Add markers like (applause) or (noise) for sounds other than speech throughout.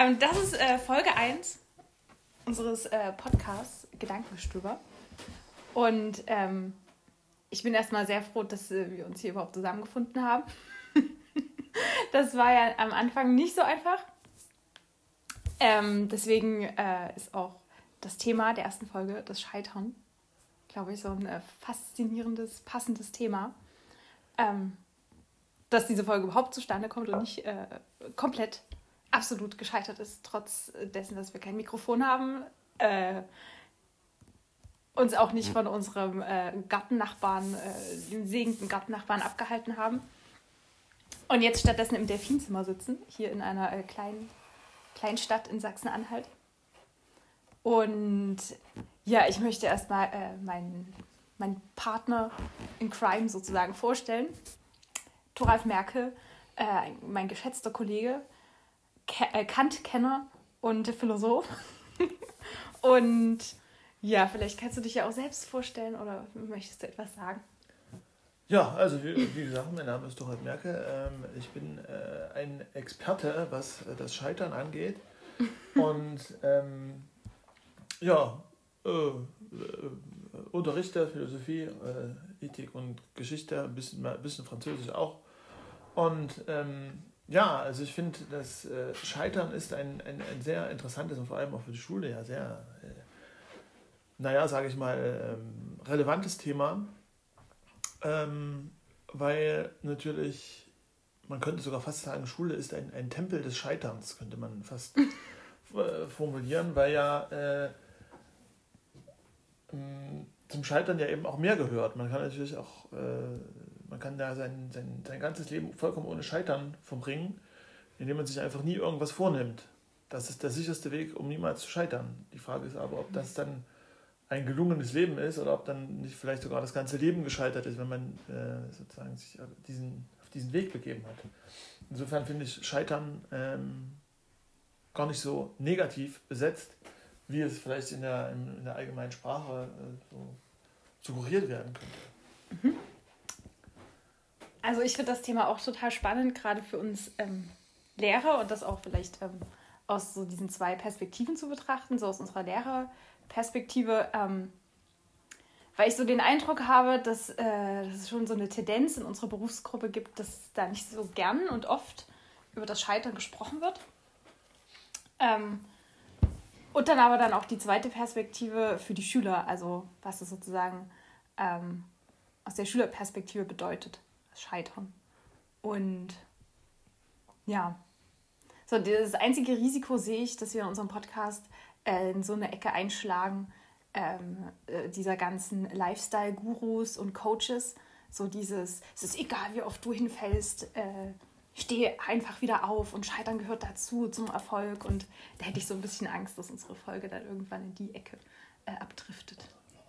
Ähm, das ist äh, Folge 1 unseres äh, Podcasts Gedankengestöber. Und ähm, ich bin erstmal sehr froh, dass äh, wir uns hier überhaupt zusammengefunden haben. (laughs) das war ja am Anfang nicht so einfach. Ähm, deswegen äh, ist auch das Thema der ersten Folge das Scheitern, glaube ich, so ein äh, faszinierendes, passendes Thema. Ähm, dass diese Folge überhaupt zustande kommt und nicht äh, komplett absolut gescheitert ist, trotz dessen, dass wir kein Mikrofon haben, äh, uns auch nicht von unserem äh, Gartennachbarn, äh, dem segenden Gartennachbarn abgehalten haben. Und jetzt stattdessen im Delfinzimmer sitzen, hier in einer äh, kleinen, kleinen Stadt in Sachsen-Anhalt. Und ja, ich möchte erstmal äh, meinen, meinen Partner in Crime sozusagen vorstellen. Thoralf Merkel, äh, mein geschätzter Kollege, Ke äh, Kant-Kenner und Philosoph. (laughs) und ja, vielleicht kannst du dich ja auch selbst vorstellen oder möchtest du etwas sagen? Ja, also wie, wie gesagt, mein Name ist Dorald Merkel. Ähm, ich bin äh, ein Experte, was das Scheitern angeht. (laughs) Und ähm, ja, äh, äh, unterrichte Philosophie, äh, Ethik und Geschichte, ein bisschen, bisschen Französisch auch. Und ähm, ja, also ich finde, das äh, Scheitern ist ein, ein, ein, sehr interessantes und vor allem auch für die Schule ja sehr, äh, naja, sage ich mal, ähm, relevantes Thema, ähm, weil natürlich, man könnte sogar fast sagen, Schule ist ein, ein Tempel des Scheiterns, könnte man fast (laughs) äh, formulieren, weil ja äh, zum Scheitern ja eben auch mehr gehört. Man kann natürlich auch man kann da sein, sein, sein ganzes Leben vollkommen ohne Scheitern verbringen, indem man sich einfach nie irgendwas vornimmt. Das ist der sicherste Weg, um niemals zu scheitern. Die Frage ist aber, ob das dann ein gelungenes Leben ist oder ob dann nicht vielleicht sogar das ganze Leben gescheitert ist, wenn man äh, sozusagen sich diesen, auf diesen Weg begeben hat. Insofern finde ich Scheitern ähm, gar nicht so negativ besetzt, wie es vielleicht in der, in, der allgemeinen Sprache äh, so suggeriert werden könnte. Also ich finde das Thema auch total spannend, gerade für uns ähm, Lehrer und das auch vielleicht ähm, aus so diesen zwei Perspektiven zu betrachten, so aus unserer Lehrerperspektive, ähm, weil ich so den Eindruck habe, dass, äh, dass es schon so eine Tendenz in unserer Berufsgruppe gibt, dass da nicht so gern und oft über das Scheitern gesprochen wird. Ähm, und dann aber dann auch die zweite Perspektive für die Schüler, also was es sozusagen ähm, aus der Schülerperspektive bedeutet. Scheitern. Und ja, so das einzige Risiko sehe ich, dass wir in unserem Podcast äh, in so eine Ecke einschlagen, ähm, äh, dieser ganzen Lifestyle-Gurus und Coaches. So dieses, es ist egal, wie oft du hinfällst, äh, steh einfach wieder auf und Scheitern gehört dazu zum Erfolg. Und da hätte ich so ein bisschen Angst, dass unsere Folge dann irgendwann in die Ecke äh, abdriftet.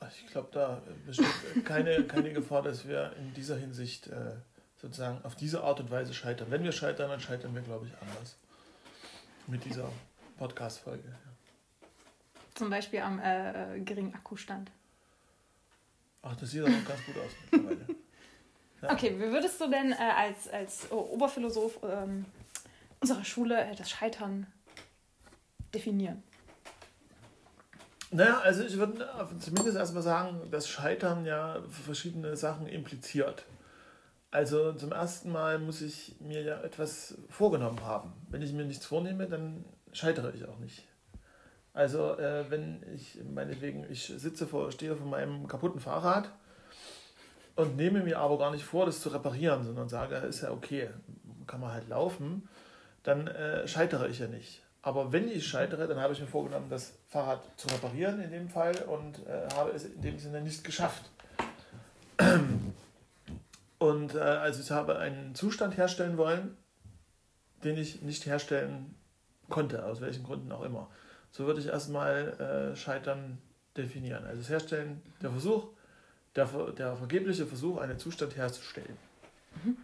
Ich glaube, da besteht keine, keine Gefahr, dass wir in dieser Hinsicht äh, sozusagen auf diese Art und Weise scheitern. Wenn wir scheitern, dann scheitern wir, glaube ich, anders. Mit dieser Podcast-Folge. Ja. Zum Beispiel am äh, geringen Akkustand. Ach, das sieht auch ganz gut aus mittlerweile. (laughs) Ja. Okay, wie würdest du denn äh, als, als Oberphilosoph ähm, unserer Schule äh, das Scheitern definieren? Naja, also ich würde zumindest erstmal sagen, dass Scheitern ja verschiedene Sachen impliziert. Also zum ersten Mal muss ich mir ja etwas vorgenommen haben. Wenn ich mir nichts vornehme, dann scheitere ich auch nicht. Also äh, wenn ich meinetwegen, ich sitze vor, stehe vor meinem kaputten Fahrrad und nehme mir aber gar nicht vor, das zu reparieren, sondern sage, ist ja okay, kann man halt laufen, dann äh, scheitere ich ja nicht. Aber wenn ich scheitere, dann habe ich mir vorgenommen, das Fahrrad zu reparieren in dem Fall und äh, habe es in dem Sinne nicht geschafft. (clears throat) Und äh, also ich habe einen Zustand herstellen wollen, den ich nicht herstellen konnte, aus welchen Gründen auch immer. So würde ich erstmal äh, Scheitern definieren. Also das Herstellen, der Versuch, der, der vergebliche Versuch, einen Zustand herzustellen. Mhm.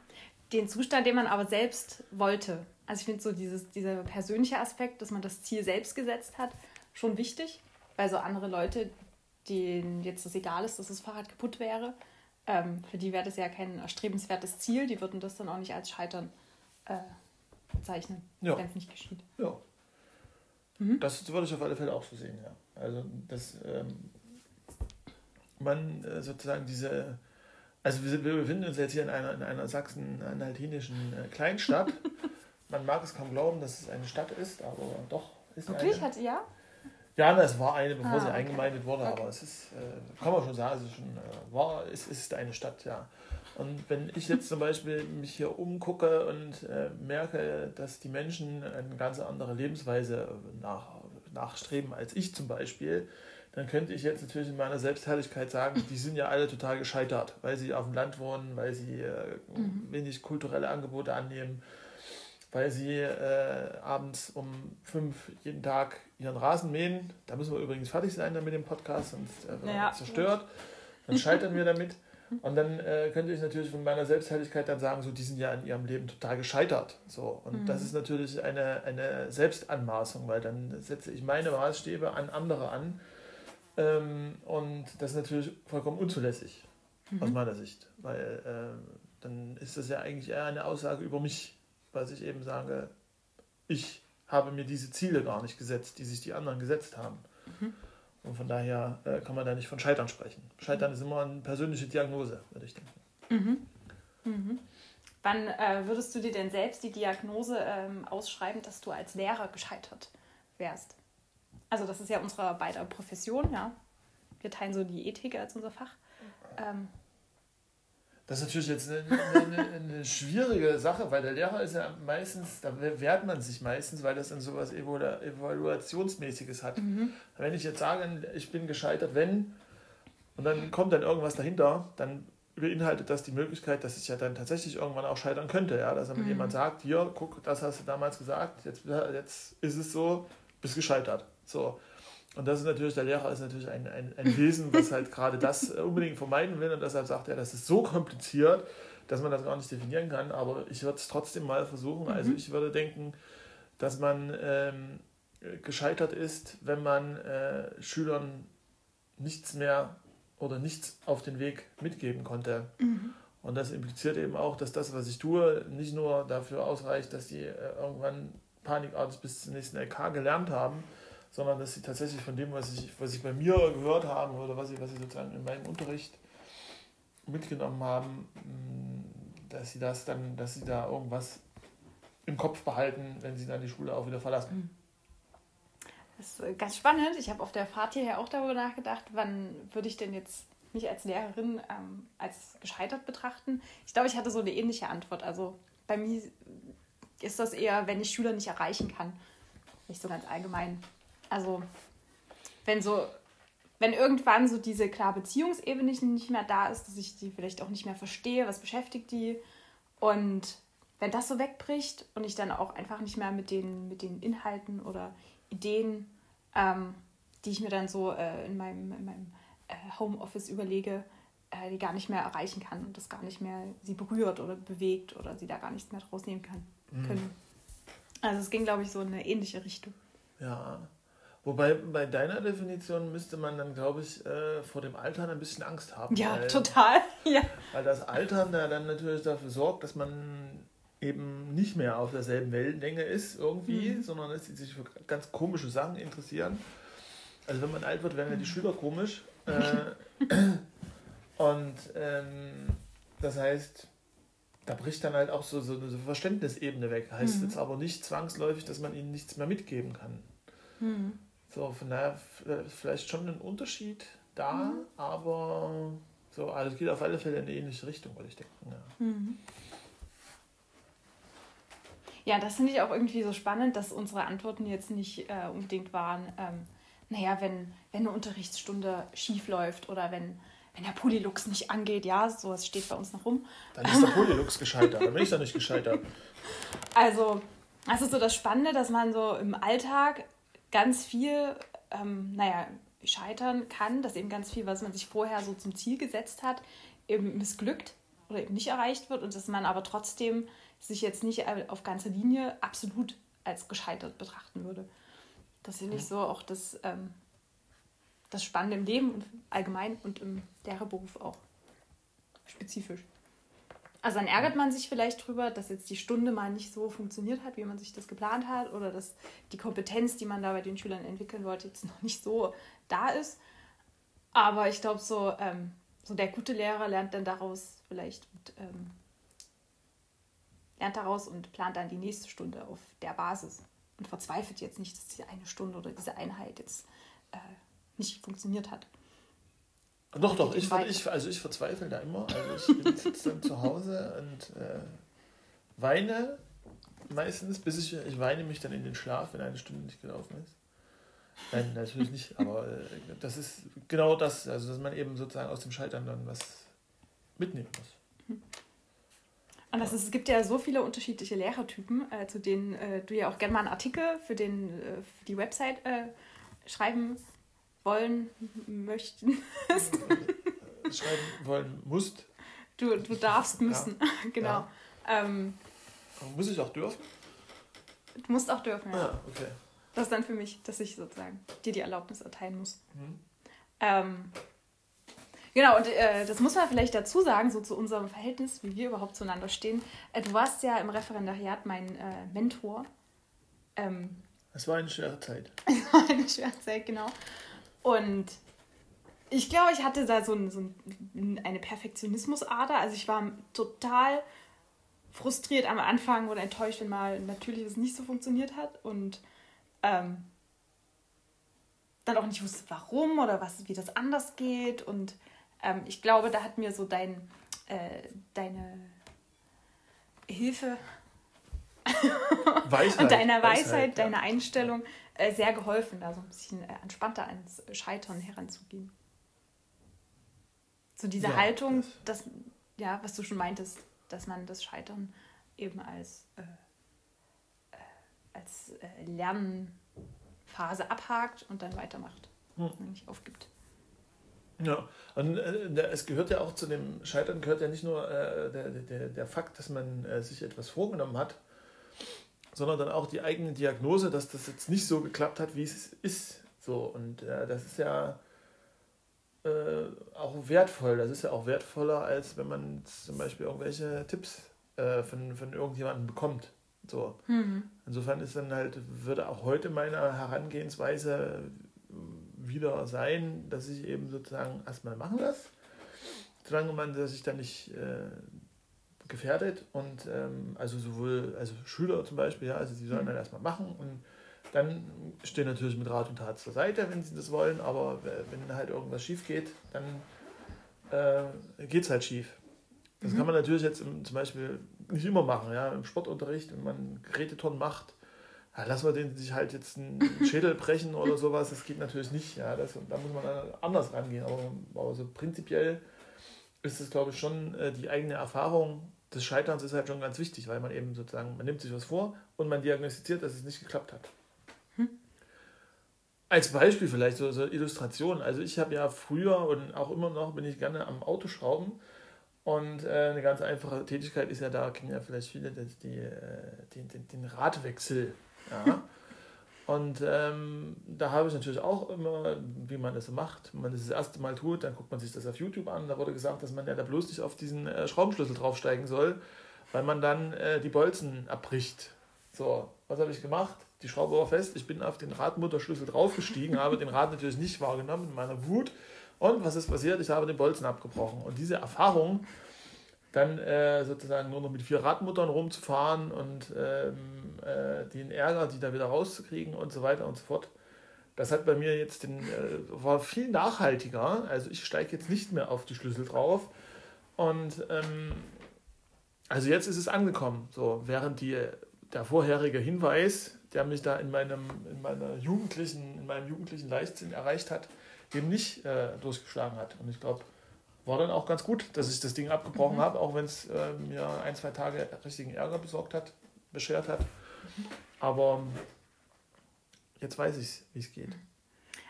Den Zustand, den man aber selbst wollte. Also ich finde so dieses, dieser persönliche Aspekt, dass man das Ziel selbst gesetzt hat, schon wichtig, weil so andere Leute, denen jetzt das egal ist, dass das Fahrrad kaputt wäre, ähm, für die wäre das ja kein erstrebenswertes Ziel, die würden das dann auch nicht als Scheitern äh, bezeichnen, ja. wenn es nicht geschieht. Ja. Mhm. Das würde ich auf alle Fälle auch so sehen, ja. Also, dass ähm, man äh, sozusagen diese. Also, wir, wir, befinden uns jetzt hier in einer, in einer sachsen-anhaltinischen äh, Kleinstadt. (laughs) man mag es kaum glauben, dass es eine Stadt ist, aber doch ist Wirklich? Eine. Hat, ja? Ja, das war eine, bevor ah, sie okay. eingemeindet wurde, okay. aber es ist, äh, kann man schon sagen, es ist, schon, äh, war, es ist eine Stadt, ja. Und wenn ich jetzt zum Beispiel mich hier umgucke und äh, merke, dass die Menschen eine ganz andere Lebensweise nach, nachstreben als ich zum Beispiel, dann könnte ich jetzt natürlich in meiner Selbstherrlichkeit sagen, (laughs) die sind ja alle total gescheitert, weil sie auf dem Land wohnen, weil sie äh, mhm. wenig kulturelle Angebote annehmen, weil sie äh, abends um fünf jeden Tag ihren Rasen mähen. Da müssen wir übrigens fertig sein dann mit dem Podcast, sonst äh, wird ja. zerstört. Dann (laughs) scheitern wir damit. Und dann äh, könnte ich natürlich von meiner Selbstherrlichkeit dann sagen, so, die sind ja in ihrem Leben total gescheitert. So. Und mhm. das ist natürlich eine, eine Selbstanmaßung, weil dann setze ich meine Maßstäbe an andere an. Ähm, und das ist natürlich vollkommen unzulässig mhm. aus meiner Sicht. Weil äh, dann ist das ja eigentlich eher eine Aussage über mich, was ich eben sage, ich habe mir diese Ziele gar nicht gesetzt, die sich die anderen gesetzt haben. Mhm. Und von daher äh, kann man da nicht von Scheitern sprechen. Scheitern ist immer eine persönliche Diagnose, würde ich denken. Mhm. Mhm. Wann äh, würdest du dir denn selbst die Diagnose ähm, ausschreiben, dass du als Lehrer gescheitert wärst? Also das ist ja unsere beide Profession, ja. Wir teilen so die Ethik als unser Fach. Ähm, das ist natürlich jetzt eine, eine, eine, schwierige Sache, weil der Lehrer ist ja meistens, da wehrt man sich meistens, weil das dann sowas Evaluationsmäßiges hat. Mhm. Wenn ich jetzt sage, ich bin gescheitert, wenn, und dann kommt dann irgendwas dahinter, dann beinhaltet das die Möglichkeit, dass ich ja dann tatsächlich irgendwann auch scheitern könnte. Ja? Dass dann mhm. jemand sagt, hier, guck, das hast du damals gesagt, jetzt, jetzt ist es so, bist gescheitert. So. Und das ist natürlich, der Lehrer ist natürlich ein, ein, ein Wesen, was halt gerade das äh, unbedingt vermeiden will und deshalb sagt er, das ist so kompliziert, dass man das gar nicht definieren kann, aber ich würde es trotzdem mal versuchen. Mhm. Also ich würde denken, dass man ähm, gescheitert ist, wenn man äh, Schülern nichts mehr oder nichts auf den Weg mitgeben konnte. Mhm. Und das impliziert eben auch, dass das, was ich tue, nicht nur dafür ausreicht, dass die äh, irgendwann panikartig bis zum nächsten LK gelernt haben, sondern dass sie tatsächlich von dem, was ich, was ich bei mir gehört habe oder was ich, was sie sozusagen in meinem Unterricht mitgenommen haben, mm, dass sie das dann, dass sie da irgendwas im Kopf behalten, wenn sie dann die Schule auch wieder verlassen. Mhm. Das ist ganz spannend. Ich habe auf der Fahrt hierher auch darüber nachgedacht, wann würde ich denn jetzt mich als Lehrerin ähm, als gescheitert betrachten. Ich glaube, ich hatte so eine ähnliche Antwort. Also bei mir ist das eher, wenn ich Schüler nicht erreichen kann. Nicht so ganz allgemein also wenn so, wenn irgendwann so diese klar Beziehungsebene nicht mehr da ist, dass ich die vielleicht auch nicht mehr verstehe, was beschäftigt die und wenn das so wegbricht und ich dann auch einfach nicht mehr mit den, mit den Inhalten oder Ideen, ähm, die ich mir dann so äh, in meinem, in meinem äh, Homeoffice überlege, äh, die gar nicht mehr erreichen kann und das gar nicht mehr sie berührt oder bewegt oder sie da gar nichts mehr draus nehmen kann, mhm. können. Also es ging, glaube ich, so in eine ähnliche Richtung. Ja, Wobei bei deiner Definition müsste man dann, glaube ich, äh, vor dem Altern ein bisschen Angst haben. Ja, weil, total. (laughs) Ja. Weil das Altern da dann natürlich dafür sorgt, dass man eben nicht mehr auf derselben Wellenlänge ist irgendwie, mhm. sondern dass sie sich für ganz komische Sachen interessieren. Also wenn man alt wird, werden ja die mhm. Schüler komisch. Äh, (laughs) und ähm, das heißt, da bricht dann halt auch so, so eine Verständnisebene weg. Heißt mhm. jetzt aber nicht zwangsläufig, dass man ihnen nichts mehr mitgeben kann. Mhm. So, von daher vielleicht schon ein Unterschied da, mhm. aber so, also es geht auf alle Fälle in eine ähnliche Richtung, würde ich denken. Ja. Mhm. Ja, das finde ich auch irgendwie so spannend, dass unsere Antworten jetzt nicht äh, unbedingt waren, ähm, naja, wenn, wenn eine Unterrichtsstunde schief läuft oder wenn, wenn der Polylux nicht angeht, ja, sowas steht bei uns noch rum. Dann ist der (laughs) Polylux gescheitert, dann bin ich da nicht gescheitert. Also, das ist so das Spannende, dass man so im Alltag ganz viel, ähm, naja, scheitern kann, dass eben ganz viel, was man sich vorher so zum Ziel gesetzt hat, eben missglückt oder eben nicht erreicht wird und dass man aber trotzdem sich jetzt nicht auf ganze Linie absolut als gescheitert betrachten würde. Das finde ich so auch das, ähm, das Spannende im Leben und allgemein und im Lehrerberuf auch spezifisch. Also dann ärgert man sich vielleicht drüber, dass jetzt die Stunde mal nicht so funktioniert hat, wie man sich das geplant hat, oder dass die Kompetenz, die man da bei den Schülern entwickeln wollte, jetzt noch nicht so da ist. Aber ich glaube, so, ähm, so der gute Lehrer lernt dann daraus vielleicht und, ähm, lernt daraus und plant dann die nächste Stunde auf der Basis und verzweifelt jetzt nicht, dass diese eine Stunde oder diese Einheit jetzt äh, nicht funktioniert hat. Doch, doch, ich, ich, also ich verzweifle da immer. Also ich (laughs) sitze dann zu Hause und äh, weine meistens, bis ich, ich weine mich dann in den Schlaf, wenn eine Stunde nicht gelaufen ist. Nein, natürlich nicht, aber äh, das ist genau das, also dass man eben sozusagen aus dem Scheitern dann was mitnehmen muss. Und das ist, es gibt ja so viele unterschiedliche Lehrertypen, äh, zu denen äh, du ja auch gerne mal einen Artikel für, den, äh, für die Website äh, schreiben wollen möchten. (laughs) schreiben wollen musst. Du, du darfst müssen, ja. (laughs) genau. Ja. Ähm, muss ich auch dürfen? Du musst auch dürfen, ja. Ah, okay. Das ist dann für mich, dass ich sozusagen dir die Erlaubnis erteilen muss. Mhm. Ähm, genau, und äh, das muss man vielleicht dazu sagen, so zu unserem Verhältnis, wie wir überhaupt zueinander stehen. Äh, du warst ja im Referendariat mein äh, Mentor. Ähm, es war eine schwere Zeit. (laughs) Es war eine schwere Zeit, genau. Und ich glaube, ich hatte da so, ein, so ein, eine Perfektionismusader. Also ich war total frustriert am Anfang oder enttäuscht, wenn mal natürlich es nicht so funktioniert hat. Und ähm, dann auch nicht wusste, warum oder was, wie das anders geht. Und ähm, ich glaube, da hat mir so dein, äh, deine Hilfe Weisheit, (laughs) und deiner Weisheit, Weisheit deine Einstellung äh, sehr geholfen, da so ein bisschen äh, entspannter ans Scheitern heranzugehen. So diese ja, Haltung, das, ja, was du schon meintest, dass man das Scheitern eben als, äh, äh als äh, Lernphase abhakt und dann weitermacht hm. und nicht aufgibt. Ja, und äh, es gehört ja auch zu dem Scheitern, gehört ja nicht nur äh, der, der, der Fakt, dass man äh, sich etwas vorgenommen hat, sondern dann auch die eigene Diagnose, dass das jetzt nicht so geklappt hat, wie es ist. So, und äh, das ist ja äh, auch wertvoll. Das ist ja auch wertvoller, als wenn man zum Beispiel irgendwelche Tipps äh, von, von irgendjemandem bekommt. So. Mhm. Insofern ist dann halt, würde auch heute meine Herangehensweise wieder sein, dass ich eben sozusagen erstmal machen lasse, solange man sich dann nicht äh, gefährdet und ähm, also sowohl also Schüler zum Beispiel, ja, also die sollen mhm. dann erstmal machen und dann stehen natürlich mit Rat und Tat zur Seite, wenn sie das wollen, aber wenn halt irgendwas schief geht, dann äh, geht es halt schief. Das mhm. kann man natürlich jetzt im, zum Beispiel nicht immer machen, ja, im Sportunterricht, wenn man Geräteturnen macht, ja, lassen wir den sich halt jetzt einen (laughs) Schädel brechen oder sowas, das geht natürlich nicht, ja, das, da muss man dann anders rangehen, aber, aber so prinzipiell ist es, glaube ich, schon äh, die eigene Erfahrung des Scheiterns ist halt schon ganz wichtig, weil man eben sozusagen, man nimmt sich was vor und man diagnostiziert, dass es nicht geklappt hat. Hm. Als Beispiel vielleicht so, so Illustrationen. Also ich habe ja früher und auch immer noch bin ich gerne am Autoschrauben und äh, eine ganz einfache Tätigkeit ist ja da, kennen ja vielleicht viele, dass die, äh, den, den, den Radwechsel. Ja. (laughs) Und ähm, da habe ich natürlich auch immer, wie man das macht, wenn man das das erste Mal tut, dann guckt man sich das auf YouTube an. Da wurde gesagt, dass man ja da bloß nicht auf diesen äh, Schraubenschlüssel draufsteigen soll, weil man dann äh, die Bolzen abbricht. So, was habe ich gemacht? Die Schraube war fest, ich bin auf den Radmutterschlüssel draufgestiegen, (laughs) habe den Rad natürlich nicht wahrgenommen in meiner Wut. Und was ist passiert? Ich habe den Bolzen abgebrochen. Und diese Erfahrung, dann äh, sozusagen nur noch mit vier Radmuttern rumzufahren und ähm, äh, den Ärger, die da wieder rauszukriegen und so weiter und so fort. Das hat bei mir jetzt den, äh, war viel nachhaltiger. Also ich steige jetzt nicht mehr auf die Schlüssel drauf. Und ähm, also jetzt ist es angekommen. So, während die, der vorherige Hinweis, der mich da in meinem, in meiner jugendlichen, in meinem jugendlichen Leichtsinn erreicht hat, eben nicht äh, durchgeschlagen hat. Und ich glaube, war dann auch ganz gut, dass ich das Ding abgebrochen mhm. habe, auch wenn es äh, mir ein, zwei Tage richtigen Ärger besorgt hat, beschert hat. Mhm. Aber jetzt weiß ich, wie es geht.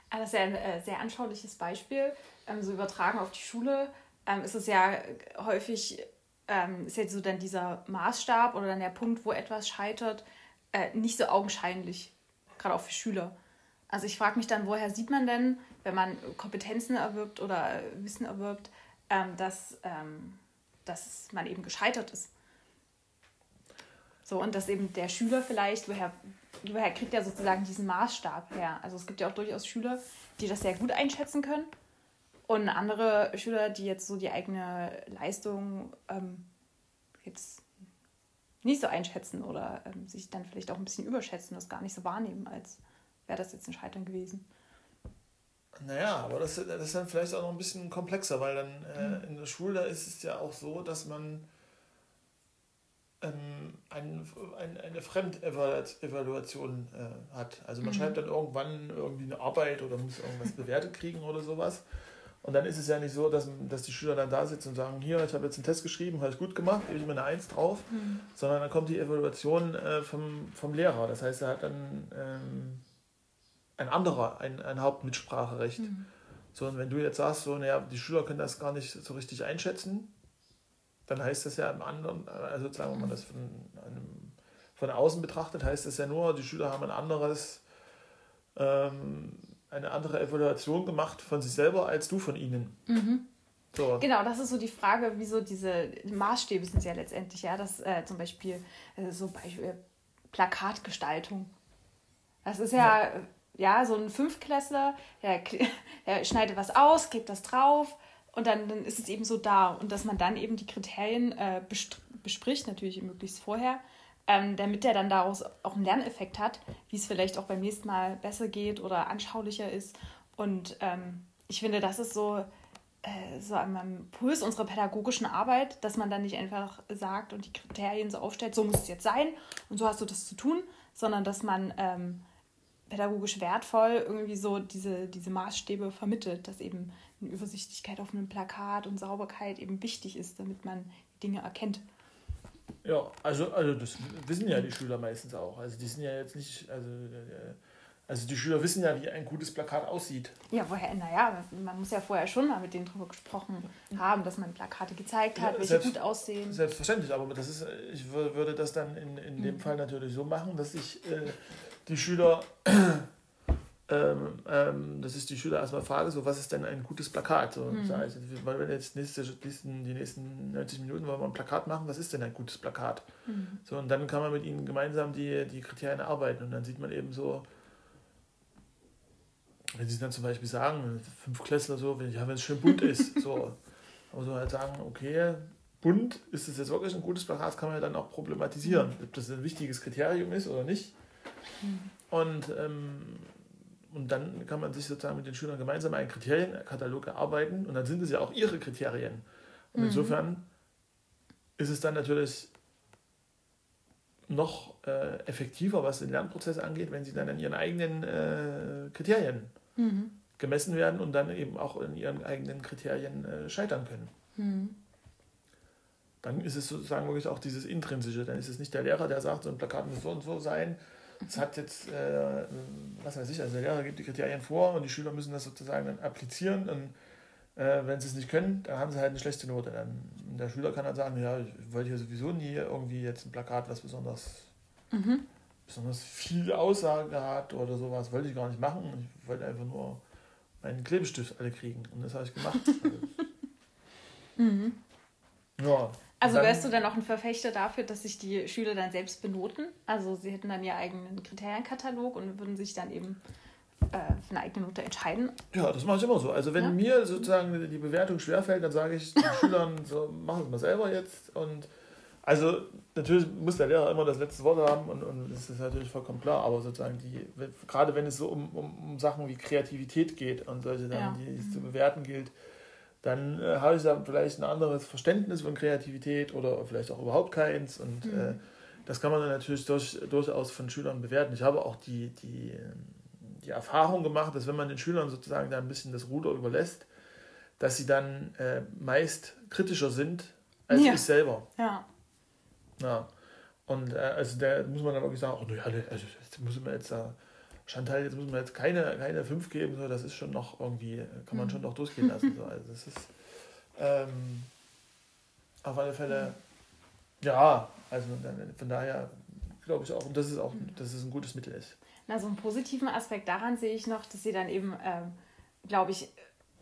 Ah, das ist ja ein äh, sehr anschauliches Beispiel. Ähm, so übertragen auf die Schule ähm, ist es ja häufig, ähm, ist jetzt so dann dieser Maßstab oder dann der Punkt, wo etwas scheitert, äh, nicht so augenscheinlich, gerade auch für Schüler. Also ich frage mich dann, woher sieht man denn, wenn man Kompetenzen erwirbt oder Wissen erwirbt, ähm, dass, ähm, dass man eben gescheitert ist. So, und dass eben der Schüler vielleicht, woher, woher kriegt er sozusagen diesen Maßstab her? Also es gibt ja auch durchaus Schüler, die das sehr gut einschätzen können. Und andere Schüler, die jetzt so die eigene Leistung ähm, jetzt nicht so einschätzen oder ähm, sich dann vielleicht auch ein bisschen überschätzen, das gar nicht so wahrnehmen, als wäre das jetzt ein Scheitern gewesen. Naja, aber das, das ist dann vielleicht auch noch ein bisschen komplexer, weil dann äh, in der Schule ist es ja auch so, dass man ähm, ein, ein, eine Fremdevaluation äh, hat. Also man mhm. schreibt dann irgendwann irgendwie eine Arbeit oder muss irgendwas bewertet kriegen oder sowas. Und dann ist es ja nicht so, dass, dass die Schüler dann da sitzen und sagen, hier, ich habe jetzt einen Test geschrieben, habe ich gut gemacht, gebe ich mir eine Eins drauf, mhm. sondern dann kommt die Evaluation äh, vom, vom Lehrer. Das heißt, er hat dann ähm, ein anderer ein, ein Hauptmitspracherecht. Mhm. So, und wenn du jetzt sagst, so, naja, die Schüler können das gar nicht so richtig einschätzen, dann heißt das ja im anderen, also sagen wir mal das von, einem, von außen betrachtet, heißt das ja nur, die Schüler haben ein anderes, ähm, eine andere Evaluation gemacht von sich selber als du von ihnen. Mhm. So. Genau, das ist so die Frage, wieso diese Maßstäbe sind ja letztendlich, ja, dass äh, zum Beispiel äh, so Beispiel Plakatgestaltung. Das ist ja, ja, ja so ein Fünfklässler, der, (laughs) der schneidet was aus, gibt das drauf, und dann, dann ist es eben so da. Und dass man dann eben die Kriterien äh, bespricht, natürlich möglichst vorher, ähm, damit der dann daraus auch einen Lerneffekt hat, wie es vielleicht auch beim nächsten Mal besser geht oder anschaulicher ist. Und ähm, ich finde, das ist so, äh, so am Puls unserer pädagogischen Arbeit, dass man dann nicht einfach sagt und die Kriterien so aufstellt, so muss es jetzt sein und so hast du das zu tun, sondern dass man ähm, pädagogisch wertvoll irgendwie so diese, diese Maßstäbe vermittelt, dass eben eine Übersichtlichkeit auf einem Plakat und Sauberkeit eben wichtig ist, damit man Dinge erkennt. Ja, also, also das wissen ja die Schüler meistens auch. Also die sind ja jetzt nicht, also, äh, also die Schüler wissen ja, wie ein gutes Plakat aussieht. Ja, woher, naja, man muss ja vorher schon mal mit denen drüber gesprochen haben, dass man Plakate gezeigt hat, ja, welche selbst, gut aussehen. Selbstverständlich, aber das ist, ich würde das dann in, in dem mhm. Fall natürlich so machen, dass ich äh, die Schüler (clears throat) ähm, ähm, dass ich die Schüler erstmal frage, so, was ist denn ein gutes Plakat? So, mhm. sag ich, wollen wir jetzt nächste, die nächsten 90 Minuten wollen wir ein Plakat machen, was ist denn ein gutes Plakat? Mhm. So, und dann kann man mit ihnen gemeinsam die, die Kriterien erarbeiten und dann sieht man eben so, wenn sie dann zum Beispiel sagen, fünf Klässler so, wenn, ja, wenn es schön bunt ist, so, aber (laughs) so halt sagen, okay, bunt, ist es jetzt wirklich ein gutes Plakat, das kann man ja dann auch problematisieren, ob das ein wichtiges Kriterium ist oder nicht. Und ähm, und dann kann man sich sozusagen mit den Schülern gemeinsam einen Kriterienkatalog erarbeiten und dann sind es ja auch ihre Kriterien. Und mhm. insofern ist es dann natürlich noch äh, effektiver, was den Lernprozess angeht, wenn sie dann an ihren eigenen äh, Kriterien mhm. gemessen werden und dann eben auch in ihren eigenen Kriterien äh, scheitern können. Mhm. Dann ist es sozusagen wirklich auch dieses Intrinsische. Dann ist es nicht der Lehrer, der sagt, so ein Plakat muss so und so sein, es hat jetzt, äh, was weiß ich, also der Lehrer gibt die Kriterien vor und die Schüler müssen das sozusagen dann applizieren und äh, wenn sie es nicht können, dann haben sie halt eine schlechte Note. Dann, der Schüler kann dann sagen, ja, ich wollte hier sowieso nie irgendwie jetzt ein Plakat, was besonders, mhm. besonders viel Aussage hat oder sowas, wollte ich gar nicht machen. Ich wollte einfach nur meinen Klebestift alle kriegen und das habe ich gemacht. (laughs) mhm. Ja, also wärst du dann auch ein Verfechter dafür, dass sich die Schüler dann selbst benoten? Also sie hätten dann ihren eigenen Kriterienkatalog und würden sich dann eben äh, für eine eigene Note entscheiden? Ja, das mache ich immer so. Also wenn ja. mir sozusagen die Bewertung schwerfällt, dann sage ich den Schülern, so, machen es mal selber jetzt. Und also natürlich muss der Lehrer immer das letzte Wort haben und, und das ist natürlich vollkommen klar, aber sozusagen die, gerade wenn es so um, um, um Sachen wie Kreativität geht und solche Sachen, ja. die es zu bewerten gilt, dann äh, habe ich da vielleicht ein anderes Verständnis von Kreativität oder vielleicht auch überhaupt keins. Und mhm. äh, das kann man dann natürlich durch, durchaus von Schülern bewerten. Ich habe auch die, die, die Erfahrung gemacht, dass wenn man den Schülern sozusagen da ein bisschen das Ruder überlässt, dass sie dann äh, meist kritischer sind als ja. ich selber. Ja. ja. Und äh, also da muss man dann wirklich sagen, oh, ja, also, das muss man jetzt da Chantal, jetzt muss man jetzt keine, keine 5 geben, so, das ist schon noch irgendwie, kann man mhm. schon noch durchgehen lassen. So. Also das ist ähm, auf alle Fälle, ja, also von daher glaube ich auch, und das ist auch, mhm. dass es ein gutes Mittel ist. Na, so einen positiven Aspekt daran sehe ich noch, dass sie dann eben, ähm, glaube ich,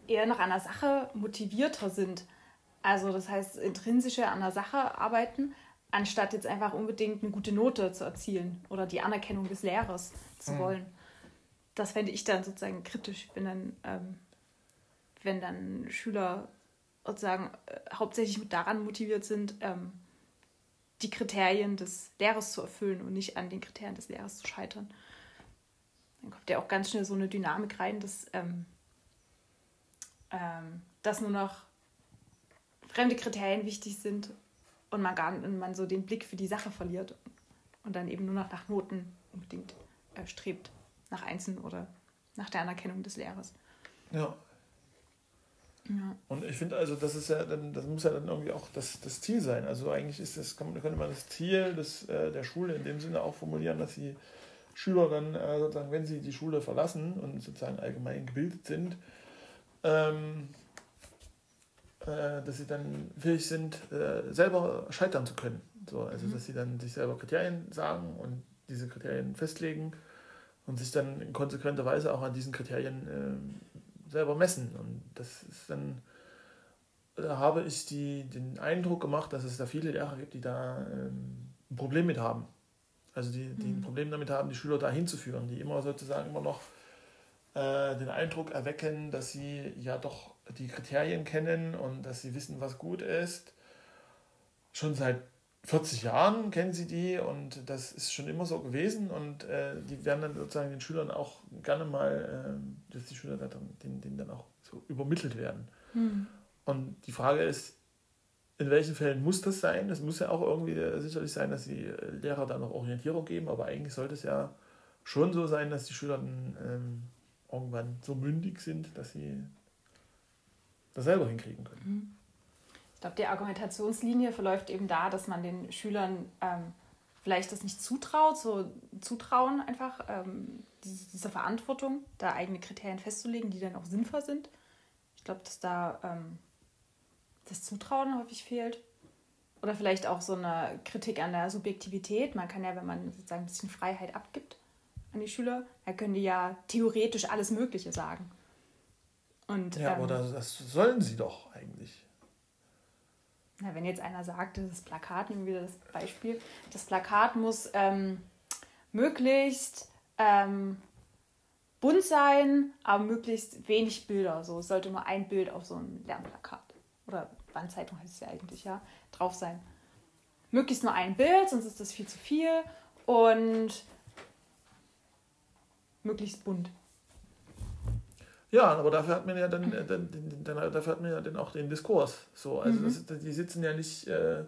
eher noch an der Sache motivierter sind. Also das heißt, intrinsische an der Sache arbeiten, anstatt jetzt einfach unbedingt eine gute Note zu erzielen oder die Anerkennung des Lehrers zu mhm. wollen. Das fände ich dann sozusagen kritisch, wenn dann, ähm, wenn dann Schüler sozusagen äh, hauptsächlich daran motiviert sind, ähm, die Kriterien des Lehrers zu erfüllen und nicht an den Kriterien des Lehrers zu scheitern. Dann kommt ja auch ganz schnell so eine Dynamik rein, dass, ähm, ähm, dass nur noch fremde Kriterien wichtig sind und man, gar, und man so den Blick für die Sache verliert und dann eben nur noch nach Noten unbedingt äh, strebt, nach Einzelnen oder nach der Anerkennung des Lehrers. Ja. ja. Und ich finde also, das ist ja dann, das muss ja dann irgendwie auch das, das Ziel sein. Also eigentlich ist das, könnte man das Ziel des, äh, der Schule in dem Sinne auch formulieren, dass die Schüler dann äh, sozusagen, wenn sie die Schule verlassen und sozusagen allgemein gebildet sind, ähm, äh, dass sie dann fähig sind, äh, selber scheitern zu können. So, also, mhm. dass sie dann sich selber Kriterien sagen und diese Kriterien festlegen und sich dann in konsequenter Weise auch an diesen Kriterien äh, selber messen. Und das ist dann, da habe ich die, den Eindruck gemacht, dass es da viele Lehrer gibt, die da ähm, ein Problem mit haben. Also die, die mhm. ein Problem damit haben, die Schüler da hinzuführen, die immer sozusagen immer noch äh, den Eindruck erwecken, dass sie ja doch die Kriterien kennen und dass sie wissen, was gut ist. Schon seit 40 Jahren kennen sie die und das ist schon immer so gewesen und äh, die werden dann sozusagen den Schülern auch gerne mal, äh, dass die Schüler dann, denen, denen dann auch so übermittelt werden. Mhm. Und die Frage ist, in welchen Fällen muss das sein? Es muss ja auch irgendwie sicherlich sein, dass die Lehrer da noch Orientierung geben, aber eigentlich sollte es ja schon so sein, dass die Schüler dann ähm, irgendwann so mündig sind, dass sie das selber hinkriegen können. Ich glaube, die Argumentationslinie verläuft eben da, dass man den Schülern ähm, vielleicht das nicht zutraut, so zutrauen einfach, ähm, diese, diese, Verantwortung, da eigene Kriterien festzulegen, die dann auch sinnvoll sind. Ich glaube, dass da ähm, das Zutrauen häufig fehlt. Oder vielleicht auch so eine Kritik an der Subjektivität. Man kann ja, wenn man sozusagen ein bisschen Freiheit abgibt an die Schüler, dann können die ja theoretisch alles Mögliche sagen. Und, ja, ähm, aber das, das sollen sie doch eigentlich. Na, wenn jetzt einer sagt, das Plakat, nehmen wir wieder das Beispiel, das Plakat muss ähm, möglichst ähm, bunt sein, aber möglichst wenig Bilder. So es sollte nur ein Bild auf so einem Lernplakat oder Wandzeitung heißt es ja eigentlich, ja, drauf sein. Möglichst nur ein Bild, sonst ist das viel zu viel und möglichst bunt. Ja, aber dafür hat man ja dann, äh, dann, dann, dafür hat man ja dann auch den Diskurs. So, also mhm. das, die sitzen ja nicht äh,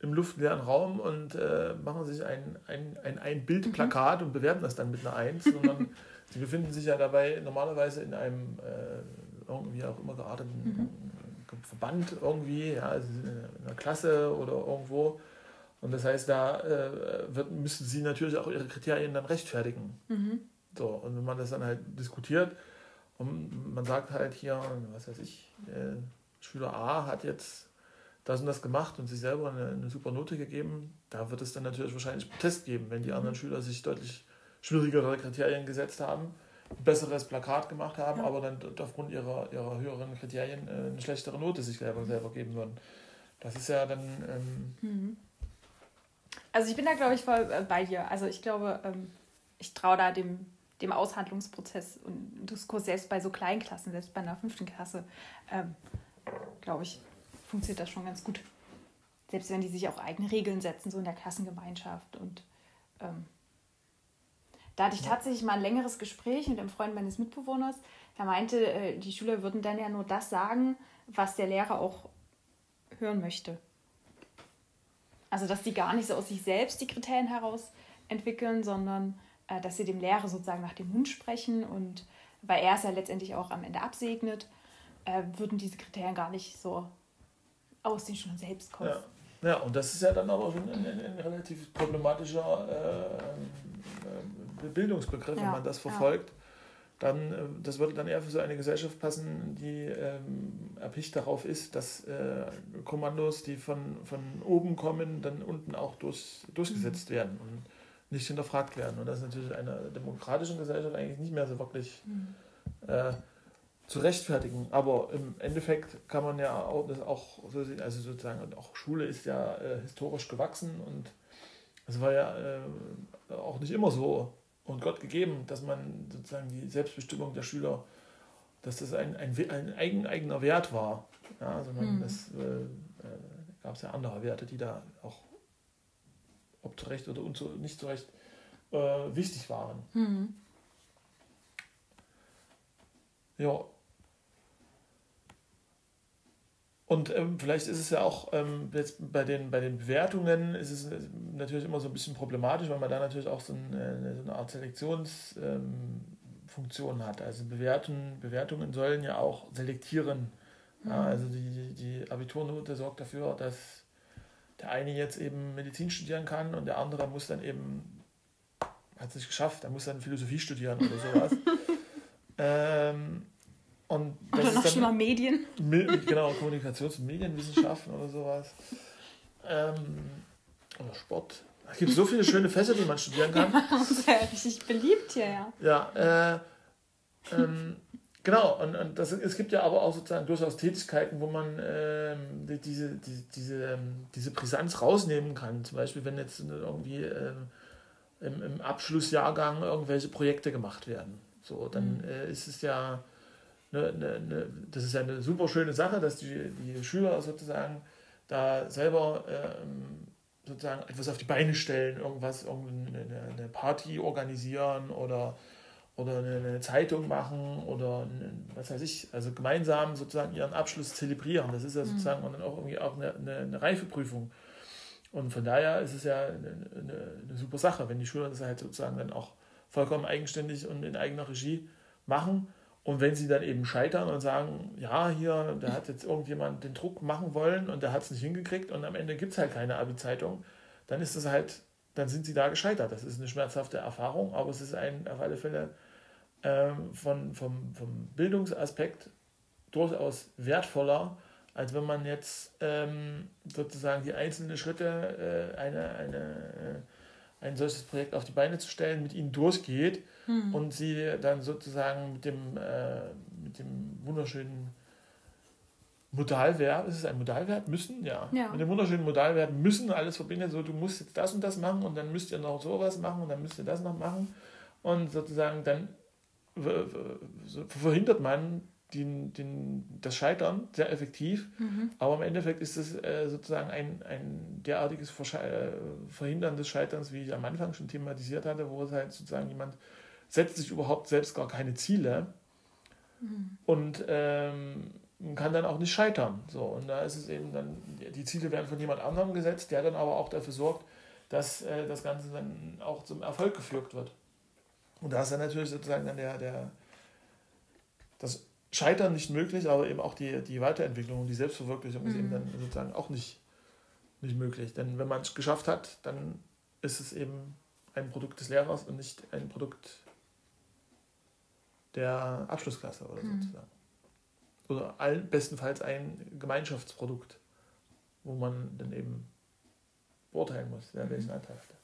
im luftleeren Raum und äh, machen sich ein, ein, ein, ein Bildplakat mhm. und bewerben das dann mit einer Eins, sondern (laughs) sie befinden sich ja dabei normalerweise in einem äh, irgendwie auch immer gearteten mhm. Verband irgendwie, ja, also in einer Klasse oder irgendwo. Und das heißt, da äh, wird, müssen sie natürlich auch ihre Kriterien dann rechtfertigen. Mhm. So, und wenn man das dann halt diskutiert, und man sagt halt hier, was weiß ich, äh, Schüler A hat jetzt das und das gemacht und sich selber eine, eine, super Note gegeben. Da wird es dann natürlich wahrscheinlich Protest geben, wenn die mhm. anderen Schüler sich deutlich schwierigere Kriterien gesetzt haben, ein besseres Plakat gemacht haben, ja. aber dann aufgrund ihrer, ihrer höheren Kriterien äh, eine schlechtere Note sich selber, selber geben würden. Das ist ja dann. Ähm mhm. Also ich bin da, glaube ich, voll äh, bei dir. Also ich glaube, ähm, ich traue da dem dem Aushandlungsprozess und Diskurs, selbst bei so Kleinklassen, selbst bei einer fünften Klasse, ähm, glaube ich, funktioniert das schon ganz gut. Selbst wenn die sich auch eigene Regeln setzen, so in der Klassengemeinschaft. Und ähm, da hatte ich tatsächlich mal ein längeres Gespräch mit einem Freund meines Mitbewohners. Der meinte, äh, die Schüler würden dann ja nur das sagen, was der Lehrer auch hören möchte. Also, dass die gar nicht so aus sich selbst die Kriterien heraus entwickeln, sondern äh, dass sie dem Lehrer sozusagen nach dem Mund sprechen und weil er es ja letztendlich auch am Ende absegnet, äh, würden diese Kriterien gar nicht so aus den Schülern selbst kommen. Ja. ja, und das ist ja dann aber schon ein, ein, ein relativ problematischer äh, äh Bildungsbegriff, ja. wenn man das verfolgt. Ja. Dann, äh, das würde dann eher für so eine Gesellschaft passen, die ähm, erpicht darauf ist, dass äh, Kommandos, die von, von oben kommen, dann unten auch durch, durchgesetzt mhm. werden. Und nicht hinterfragt werden. Und das ist natürlich in einer demokratischen Gesellschaft eigentlich nicht mehr so wirklich mhm. äh, zu rechtfertigen. Aber im Endeffekt kann man ja auch das auch so sehen, also sozusagen, auch Schule ist ja äh, historisch gewachsen und es war ja äh, auch nicht immer so und Gott gegeben, dass man sozusagen die Selbstbestimmung der Schüler, dass das ein, ein, ein eigen, eigener Wert war. Ja, sondern mhm. das äh, äh, gab es ja andere Werte, die da auch, ob zu Recht oder unzu, nicht zu Recht, äh, wichtig waren. Mhm. Ja, Und ähm, vielleicht ist es ja auch ähm, jetzt bei den, bei den Bewertungen ist es natürlich immer so ein bisschen problematisch, weil man da natürlich auch so eine, so eine Art Selektionsfunktion ähm, hat. Also Bewerten, Bewertungen sollen ja auch selektieren. Mhm. Ja, also die, die Abiturnote sorgt dafür, dass der eine jetzt eben Medizin studieren kann und der andere muss dann eben, hat es nicht geschafft, der muss dann Philosophie studieren oder sowas. (laughs) ähm, und das oder noch schlimmer Medien. Genau, Kommunikations- und Medienwissenschaften oder sowas. Ähm, oder Sport. Es gibt so viele schöne Fächer, die man studieren kann. (laughs) ist ja richtig beliebt hier, ja. Ja, äh, ähm, genau. Und, und das, es gibt ja aber auch sozusagen durchaus Tätigkeiten, wo man ähm, die, diese, die, diese, ähm, diese Brisanz rausnehmen kann. Zum Beispiel, wenn jetzt irgendwie ähm, im, im Abschlussjahrgang irgendwelche Projekte gemacht werden. So, dann mhm. äh, ist es ja eine, eine, eine, das ist ja eine super schöne Sache, dass die, die Schüler sozusagen da selber ähm, sozusagen etwas auf die Beine stellen, irgendwas, irgendeine eine Party organisieren oder, oder eine, Zeitung machen oder was weiß ich, also gemeinsam sozusagen ihren Abschluss zelebrieren. Das ist ja mhm. sozusagen mhm. dann auch irgendwie auch eine, eine, eine Reifeprüfung. Und von daher ist es ja eine, eine, eine super Sache, wenn die Schüler das halt sozusagen dann auch vollkommen eigenständig und in eigener Regie machen und wenn sie dann eben scheitern und sagen, ja, hier, da hat jetzt irgendjemand den Druck machen wollen und der hat es nicht hingekriegt und am Ende gibt es halt keine Abi-Zeitung, dann ist das halt, dann sind sie da gescheitert. Das ist eine schmerzhafte Erfahrung, aber es ist ein, auf alle Fälle ähm, von, vom, vom Bildungsaspekt durchaus wertvoller, als wenn man jetzt ähm, sozusagen die einzelnen Schritte äh, eine, eine, äh, ein solches Projekt auf die Beine zu stellen, mit ihnen durchgeht hm. und sie dann sozusagen mit dem, äh, mit dem wunderschönen Modalverb, ist es ein Modalverb? Müssen? Ja. ja. Mit dem wunderschönen Modalverb müssen alles verbinden, so du musst jetzt das und das machen und dann müsst ihr noch sowas machen und dann müsst ihr das noch machen und sozusagen dann verhindert man den, den, das Scheitern sehr effektiv, mhm. aber im Endeffekt ist es äh, sozusagen ein, ein derartiges äh, Verhindern des Scheiterns, wie ich am Anfang schon thematisiert hatte, wo es halt sozusagen jemand setzt sich überhaupt selbst gar keine Ziele mhm. und ähm, kann dann auch nicht scheitern. So, und da ist es eben dann, die Ziele werden von jemand anderem gesetzt, der dann aber auch dafür sorgt, dass äh, das Ganze dann auch zum Erfolg geführt wird. Und da ist dann natürlich sozusagen dann der, der das Scheitern nicht möglich, aber eben auch die, die Weiterentwicklung und die Selbstverwirklichung mhm. ist eben dann sozusagen auch nicht, nicht möglich. Denn wenn man es geschafft hat, dann ist es eben ein Produkt des Lehrers und nicht ein Produkt der Abschlussklasse oder mhm. sozusagen. Oder all, bestenfalls ein Gemeinschaftsprodukt, wo man dann eben beurteilen muss, wer mhm. welchen Anteil hat.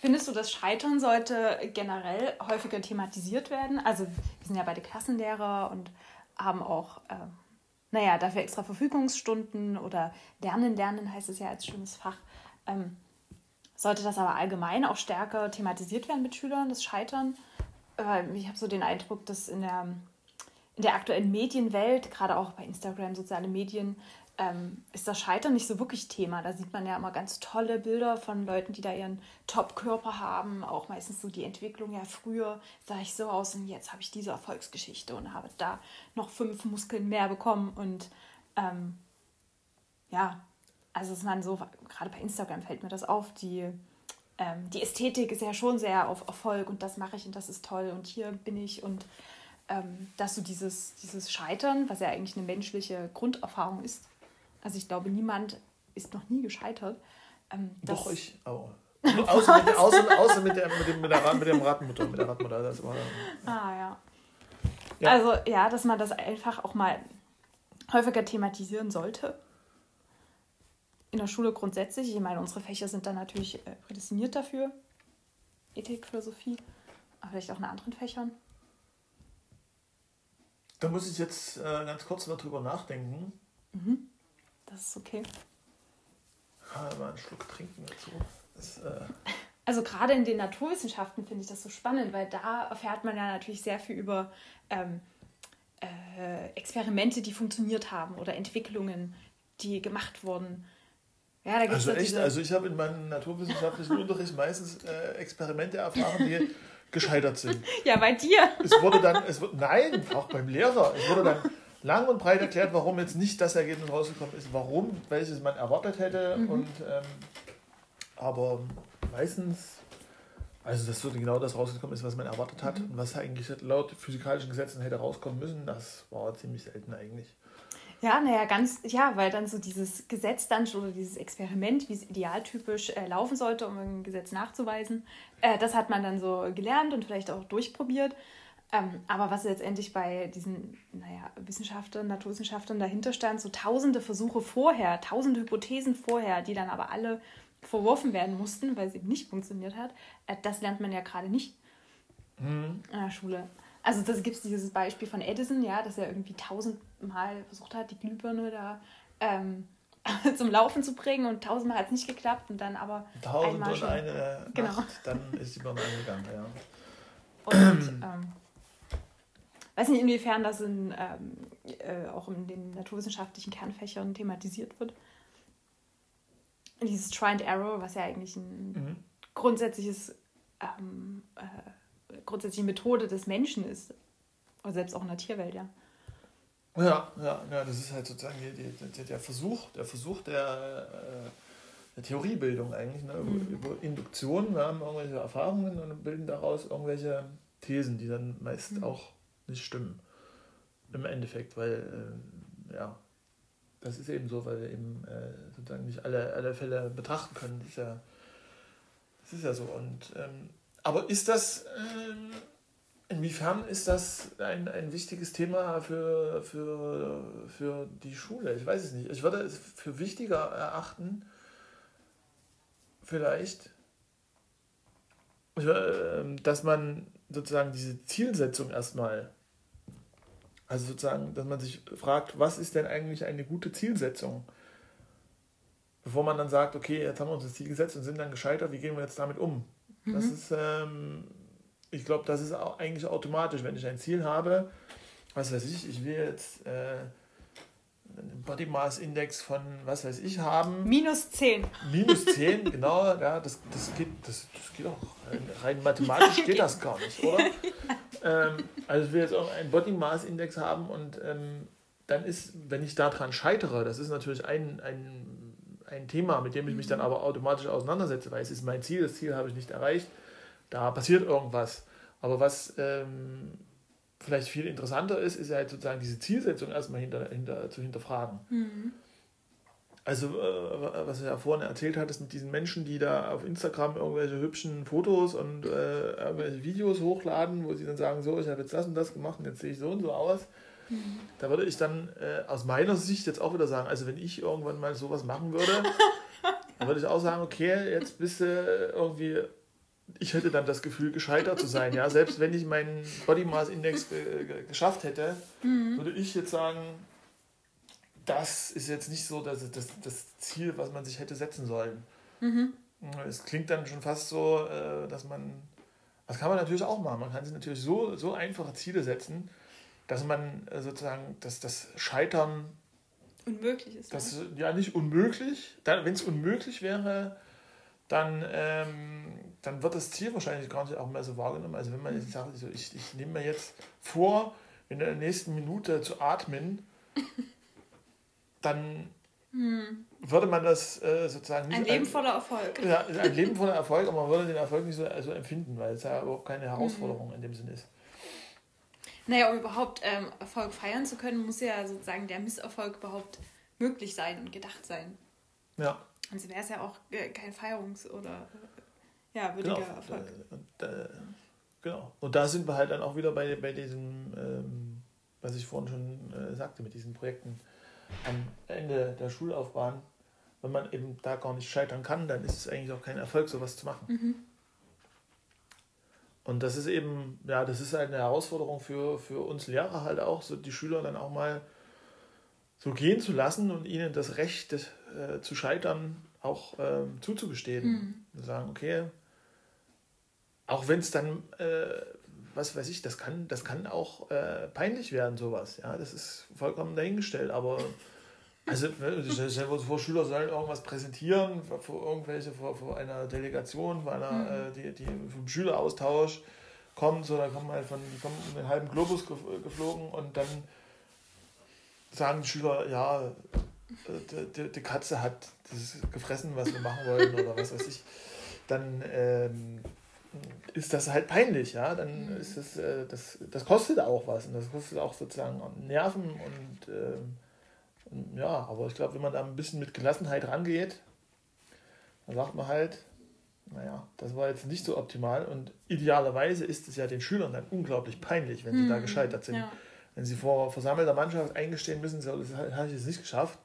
Findest du, das Scheitern sollte generell häufiger thematisiert werden? Also wir sind ja beide Klassenlehrer und haben auch, äh, naja, dafür extra Verfügungsstunden oder Lernen, Lernen heißt es ja als schönes Fach. Ähm, sollte das aber allgemein auch stärker thematisiert werden mit Schülern, das Scheitern? ich habe so den Eindruck, dass in der, in der aktuellen Medienwelt, gerade auch bei Instagram, soziale Medien, ähm, ist das Scheitern nicht so wirklich Thema. Da sieht man ja immer ganz tolle Bilder von Leuten, die da ihren Top-Körper haben. Auch meistens so die Entwicklung. Ja, früher sah ich so aus und jetzt habe ich diese Erfolgsgeschichte und habe da noch fünf Muskeln mehr bekommen. Und ähm, ja, also dass man so, gerade bei Instagram fällt mir das auf, die ähm, die Ästhetik ist ja schon sehr auf Erfolg und das mache ich und das ist toll und hier bin ich und ähm, dass du dieses, dieses Scheitern, was ja eigentlich eine menschliche Grunderfahrung ist, also ich glaube, niemand ist noch nie gescheitert. Ähm, Doch, ich auch. (laughs) außer, mit, außer, außer mit, der, mit, dem, mit, der, mit dem Radmutter, mit der Radmutter. Das war, ja. Ah ja. ja. Also ja, dass man das einfach auch mal häufiger thematisieren sollte in der Schule grundsätzlich. Ich meine, unsere Fächer sind dann natürlich äh, prädestiniert dafür. Ethik, Philosophie, aber vielleicht auch in anderen Fächern. Da muss ich jetzt äh, ganz kurz noch drüber nachdenken. Mhm. Das ist okay. Ja, mal einen Schluck trinken dazu. Das, äh (laughs) also gerade in den Naturwissenschaften finde ich das so spannend, weil da erfährt man ja natürlich sehr viel über ähm, äh, Experimente, die funktioniert haben oder Entwicklungen, die gemacht wurden. Ja, da gibt's also echt, also ich habe in meinem naturwissenschaftlichen Unterricht meistens äh, Experimente erfahren, die gescheitert sind. (laughs) Ja, bei dir. Es wurde dann, es wird, nein, auch beim Lehrer. Es wurde dann lang und breit erklärt, warum jetzt nicht das Ergebnis rausgekommen ist, warum, welches man erwartet hätte. Mhm. Und, ähm, aber meistens, also dass so genau das rausgekommen ist, was man erwartet hat mhm. und was eigentlich laut physikalischen Gesetzen hätte rauskommen müssen, das war ziemlich selten eigentlich. Ja, naja, ganz, ja, weil dann so dieses Gesetz dann oder dieses Experiment, wie es idealtypisch äh, laufen sollte, um ein Gesetz nachzuweisen, äh, das hat man dann so gelernt und vielleicht auch durchprobiert. Ähm, aber was letztendlich bei diesen, naja, Wissenschaftlern, Naturwissenschaftlern dahinter stand, so tausende Versuche vorher, tausende Hypothesen vorher, die dann aber alle verworfen werden mussten, weil es eben nicht funktioniert hat, äh, das lernt man ja gerade nicht mhm. in der Schule. Also das gibt es dieses Beispiel von Edison, ja, dass er irgendwie tausendmal versucht hat, die Glühbirne da ähm, (laughs) zum Laufen zu bringen und tausendmal hat es nicht geklappt und dann aber Tausend einmal schon, eine genau. Nacht, dann ist die Birne angegangen, ja. Und ähm, weiß nicht, inwiefern das in, ähm, äh, auch in den naturwissenschaftlichen Kernfächern thematisiert wird. Dieses Try and Error, was ja eigentlich ein mhm. grundsätzliches ähm, äh, grundsätzliche Methode des Menschen ist. Oder selbst auch in der Tierwelt, ja. Ja, ja, ja, das ist halt sozusagen die, die, der Versuch, der Versuch der, äh, der Theoriebildung eigentlich, ne? Mhm. über Induktion. Wir haben irgendwelche Erfahrungen und bilden daraus irgendwelche Thesen, die dann meist mhm. auch nicht stimmen. Im Endeffekt, weil, äh, ja, das ist eben so, weil wir eben äh, sozusagen nicht alle, alle Fälle betrachten können. Das ist ja, das ist ja so. Und ähm, aber ist das, äh, inwiefern ist das ein, ein wichtiges Thema für, für, für die Schule? Ich weiß es nicht. Ich würde es für wichtiger erachten, vielleicht, äh, dass man sozusagen diese Zielsetzung erstmal, also sozusagen, dass man sich fragt, was ist denn eigentlich eine gute Zielsetzung? Bevor man dann sagt, okay, jetzt haben wir uns das Ziel gesetzt und sind dann gescheitert, wie gehen wir jetzt damit um? Mhm. Das ist, ähm, ich glaube, das ist auch eigentlich automatisch, wenn ich ein Ziel habe, was weiß ich, ich will jetzt äh, einen Body Mass Index von, was weiß ich, haben. Minus 10. Minus 10, (laughs) genau, ja, das, das, geht, das, das geht auch. Rein mathematisch (laughs) geht das gar nicht, oder? Ähm, also ich will jetzt auch einen Body Mass Index haben und ähm, dann ist, wenn ich daran scheitere, das ist natürlich ein, ein ein Thema, mit dem ich mich dann aber automatisch auseinandersetze, weil es ist mein Ziel, das Ziel habe ich nicht erreicht, da passiert irgendwas. Aber was ähm, vielleicht viel interessanter ist, ist ja halt sozusagen diese Zielsetzung erstmal hinter, hinter, zu hinterfragen. Mhm. Also, äh, was du ja vorhin erzählt hattest mit diesen Menschen, die da auf Instagram irgendwelche hübschen Fotos und äh, irgendwelche Videos hochladen, wo sie dann sagen, so, ich habe jetzt das und das gemacht und jetzt sehe ich so und so aus. Da würde ich dann äh, aus meiner Sicht jetzt auch wieder sagen, also wenn ich irgendwann mal sowas machen würde, (laughs) dann würde ich auch sagen, okay, jetzt bist du irgendwie, ich hätte dann das Gefühl, gescheitert zu sein. Ja? Selbst wenn ich meinen Body Mass Index geschafft hätte, mhm. würde ich jetzt sagen, das ist jetzt nicht so das, das, das Ziel, was man sich hätte setzen sollen. Mhm. Es klingt dann schon fast so, äh, dass man, das kann man natürlich auch machen. Man kann sich natürlich so, so einfache Ziele setzen, dass man äh, sozusagen, dass das Scheitern unmöglich ist. Das, ja, nicht unmöglich. Wenn es unmöglich wäre, dann, ähm, dann wird das Ziel wahrscheinlich gar nicht auch mehr so wahrgenommen. Also wenn man jetzt sagt, also ich, ich nehme mir jetzt vor, in der nächsten Minute zu atmen, (laughs) dann hm. würde man das äh, sozusagen nicht. Ein Leben voller Erfolg. Ja, ein Leben voller Erfolg, aber man würde den Erfolg nicht so also empfinden, weil es ja überhaupt keine Herausforderung hm. in dem Sinne ist. Naja, um überhaupt ähm, Erfolg feiern zu können, muss ja sozusagen der Misserfolg überhaupt möglich sein und gedacht sein. Ja. Sonst wäre es ja auch äh, kein Feierungs- oder äh, ja, würdiger genau. Erfolg. Äh, und, äh, genau. Und da sind wir halt dann auch wieder bei, bei diesem, ähm, was ich vorhin schon äh, sagte, mit diesen Projekten am Ende der Schullaufbahn. Wenn man eben da gar nicht scheitern kann, dann ist es eigentlich auch kein Erfolg, sowas zu machen. Mhm. Und das ist eben, ja, das ist halt eine Herausforderung für, für uns Lehrer halt auch, so die Schüler dann auch mal so gehen zu lassen und ihnen das Recht äh, zu scheitern auch ähm, zuzugestehen. Mhm. Sagen, okay, auch wenn es dann, äh, was weiß ich, das kann, das kann auch äh, peinlich werden, sowas. Ja, das ist vollkommen dahingestellt, aber also, ne, stell dir vor, Schüler sollen irgendwas präsentieren, vor irgendwelche, vor, vor einer Delegation, vor einer, mhm. äh, die, die vom Schüleraustausch kommt, so, da kommen halt von, die kommen einen halben Globus geflogen und dann sagen die Schüler, ja, äh, die, die, Katze hat das gefressen, was wir machen wollten oder was weiß ich, dann ähm, ist das halt peinlich, ja, dann mhm. ist das, äh, das, das kostet auch was und das kostet auch sozusagen Nerven und ähm, ja, aber ich glaube, wenn man da ein bisschen mit Gelassenheit rangeht, dann sagt man halt, naja, das war jetzt nicht so optimal und idealerweise ist es ja den Schülern dann unglaublich peinlich, wenn sie hm, da gescheitert sind. Ja. Wenn sie vor versammelter Mannschaft eingestehen müssen, so, das habe ich jetzt nicht geschafft.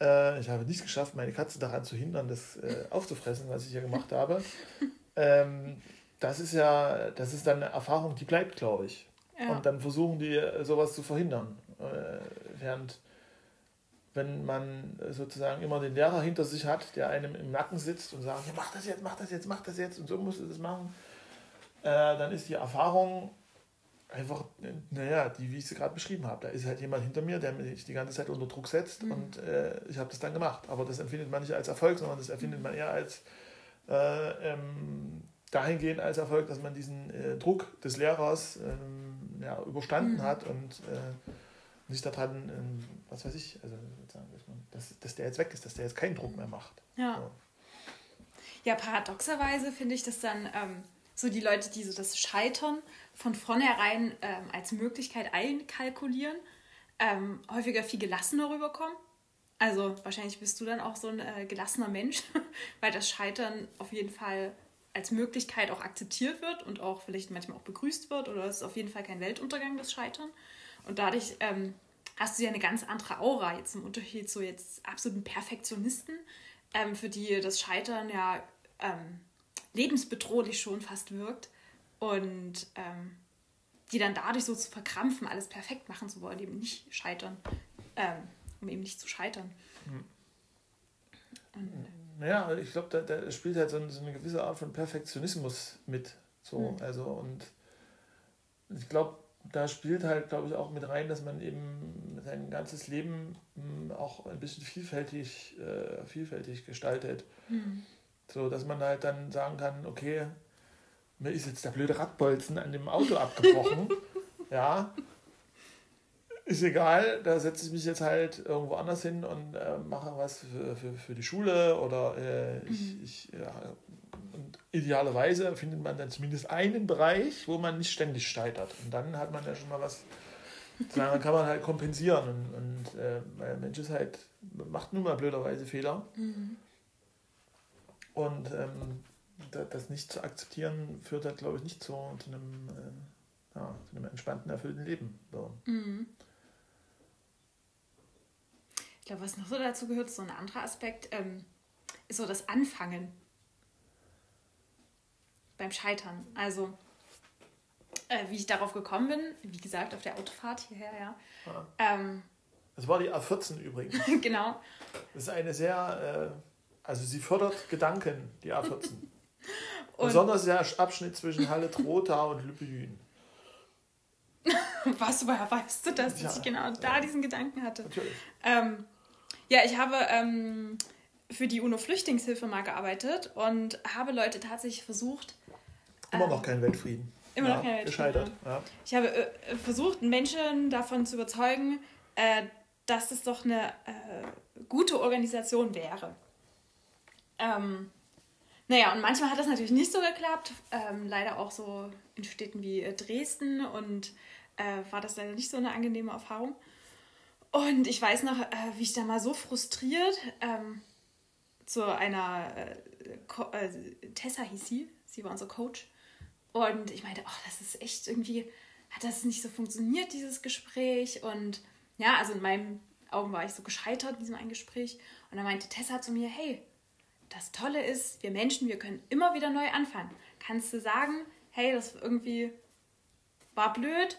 Äh, ich habe nicht geschafft, meine Katze daran zu hindern, das äh, aufzufressen, was ich hier gemacht habe. (laughs) ähm, das ist ja, das ist dann eine Erfahrung, die bleibt, glaube ich. Ja. Und dann versuchen die, sowas zu verhindern. Äh, während wenn man sozusagen immer den Lehrer hinter sich hat, der einem im Nacken sitzt und sagt, ja, mach das jetzt, mach das jetzt, mach das jetzt und so musst du das machen, äh, dann ist die Erfahrung einfach, naja, die, wie ich sie gerade beschrieben habe. Da ist halt jemand hinter mir, der mich die ganze Zeit unter Druck setzt mhm. und äh, ich habe das dann gemacht. Aber das empfindet man nicht als Erfolg, sondern das empfindet man eher als äh, ähm, dahingehend als Erfolg, dass man diesen äh, Druck des Lehrers ähm, ja, überstanden mhm. hat und äh, nicht daran, ähm, was weiß ich, also dass, dass der jetzt weg ist, dass der jetzt keinen Druck mehr macht. Ja. So. Ja, paradoxerweise finde ich das dann ähm, so die Leute, die so das Scheitern von vornherein ähm, als Möglichkeit einkalkulieren, ähm, häufiger viel gelassener rüberkommen. Also wahrscheinlich bist du dann auch so ein äh, gelassener Mensch, (laughs) weil das Scheitern auf jeden Fall als Möglichkeit auch akzeptiert wird und auch vielleicht manchmal auch begrüßt wird oder es ist auf jeden Fall kein Weltuntergang, das Scheitern. Und dadurch ähm, hast du ja eine ganz andere Aura, jetzt im Unterschied zu jetzt absoluten Perfektionisten, ähm, für die das Scheitern ja ähm, lebensbedrohlich schon fast wirkt und ähm, die dann dadurch so zu verkrampfen, alles perfekt machen zu wollen, eben nicht scheitern, ähm, um eben nicht zu scheitern. Hm. Und, naja, ich glaube, da, da, spielt halt so, so, eine gewisse Art von Perfektionismus mit. So, hm. also und ich glaube, da spielt halt, glaube ich, auch mit rein, dass man eben sein ganzes Leben hm, auch ein bisschen vielfältig, äh, vielfältig gestaltet. Mhm. So, dass man halt dann sagen kann, okay, mir ist jetzt der blöde Radbolzen an dem Auto abgebrochen. (laughs) ja. Ist egal, da setze ich mich jetzt halt irgendwo anders hin und äh, mache was für, für, für die Schule oder äh, ich, mhm. ich ja, und idealerweise findet man dann zumindest einen Bereich, wo man nicht ständig scheitert. Und dann hat man ja schon mal was, (laughs) dann kann man halt kompensieren. Und, und äh, der Mensch ist halt, macht nun mal blöderweise Fehler. Mhm. Und ähm, das nicht zu akzeptieren, führt halt, glaube ich, nicht zu, zu, einem, äh, ja, zu einem entspannten, erfüllten Leben. So. Mhm. Ich glaube, was noch so dazu gehört, so ein anderer Aspekt, ähm, ist so das Anfangen beim Scheitern. Also, äh, wie ich darauf gekommen bin, wie gesagt, auf der Autofahrt hierher, ja. ja. Ähm, das war die A14 übrigens. (laughs) genau. Das ist eine sehr, äh, also sie fördert Gedanken, die A14. (laughs) Besonders der Abschnitt zwischen Halle Trotha und Lüppelhühen. (laughs) Was, woher weißt du, dass ja, ich genau da diesen Gedanken hatte? Natürlich. Ähm, ja, ich habe ähm, für die UNO-Flüchtlingshilfe mal gearbeitet und habe Leute tatsächlich versucht, Immer noch kein Weltfrieden. Immer ja, noch kein Weltfrieden. Gescheitert. Ja. Ich habe äh, versucht, Menschen davon zu überzeugen, äh, dass es doch eine äh, gute Organisation wäre. Ähm, naja, und manchmal hat das natürlich nicht so geklappt. Ähm, leider auch so in Städten wie äh, Dresden und äh, war das leider nicht so eine angenehme Erfahrung. Und ich weiß noch, äh, wie ich da mal so frustriert ähm, zu einer Tessa hieß sie, sie war unser Coach, und ich meinte, oh, das ist echt irgendwie, hat das nicht so funktioniert, dieses Gespräch. Und ja, also in meinen Augen war ich so gescheitert in diesem einen Gespräch. Und dann meinte Tessa zu mir, hey, das Tolle ist, wir Menschen, wir können immer wieder neu anfangen. Kannst du sagen, hey, das irgendwie war blöd.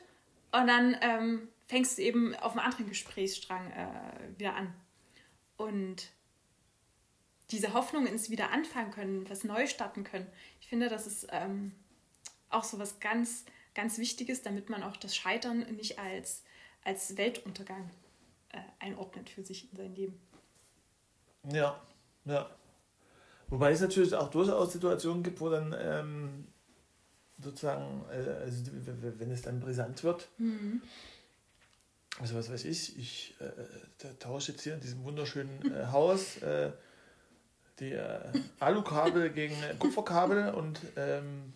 Und dann ähm, fängst du eben auf einem anderen Gesprächsstrang äh, wieder an. Und diese Hoffnung ins Wieder anfangen können, was neu starten können, ich finde, das ist ähm, auch so was ganz, ganz Wichtiges, damit man auch das Scheitern nicht als, als Weltuntergang äh, einordnet für sich in sein Leben. Ja, ja. Wobei es natürlich auch durchaus Situationen gibt, wo dann ähm, sozusagen, äh, also wenn es dann brisant wird, mhm. Also was weiß ich, ich äh, tausche jetzt hier in diesem wunderschönen äh, Haus äh, die äh, Alukabel gegen Kupferkabel und ähm,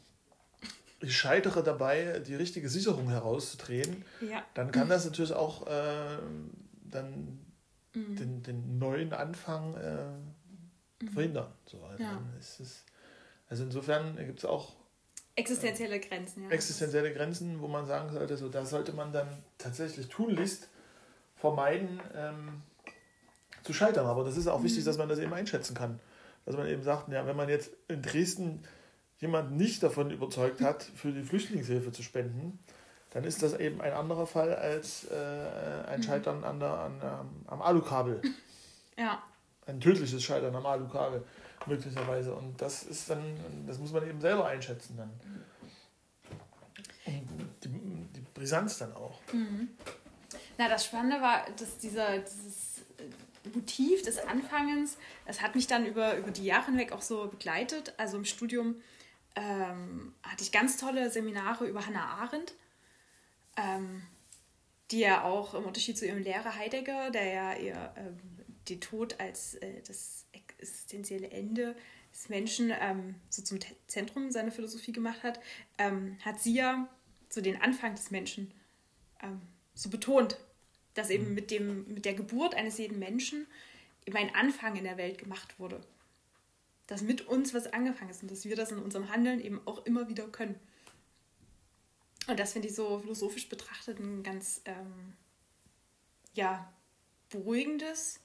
ich scheitere dabei, die richtige Sicherung herauszudrehen, ja. dann kann das natürlich auch äh, dann mhm. den, den neuen Anfang äh, mhm. verhindern. So, also, ja. es, also insofern gibt es auch existenzielle Grenzen. Ja. Existenzielle Grenzen, wo man sagen sollte, so da sollte man dann tatsächlich tunlichst vermeiden ähm, zu scheitern. Aber das ist auch mhm. wichtig, dass man das eben einschätzen kann. Dass man eben sagt, ja, wenn man jetzt in Dresden jemanden nicht davon überzeugt hat, für die Flüchtlingshilfe zu spenden, dann ist das eben ein anderer Fall als äh, ein mhm. Scheitern an der, an, am Alukabel. Ja. Ein tödliches Scheitern am Alukabel, möglicherweise. Und das ist dann, das muss man eben selber einschätzen dann. Die, die Brisanz dann auch. Mhm. Na, das Spannende war, dass dieser, dieses Motiv des Anfangens, das hat mich dann über, über die Jahre hinweg auch so begleitet. Also im Studium ähm, hatte ich ganz tolle Seminare über Hannah Arendt ähm, die ja auch im Unterschied zu ihrem Lehrer Heidegger, der ja ihr ähm, den Tod als äh, das existenzielle Ende des Menschen ähm, so zum Zentrum seiner Philosophie gemacht hat, ähm, hat sie ja so den Anfang des Menschen ähm, so betont, dass eben mhm. mit, dem, mit der Geburt eines jeden Menschen eben ein Anfang in der Welt gemacht wurde. Dass mit uns was angefangen ist und dass wir das in unserem Handeln eben auch immer wieder können. Und das finde ich so philosophisch betrachtet ein ganz ähm, ja, beruhigendes,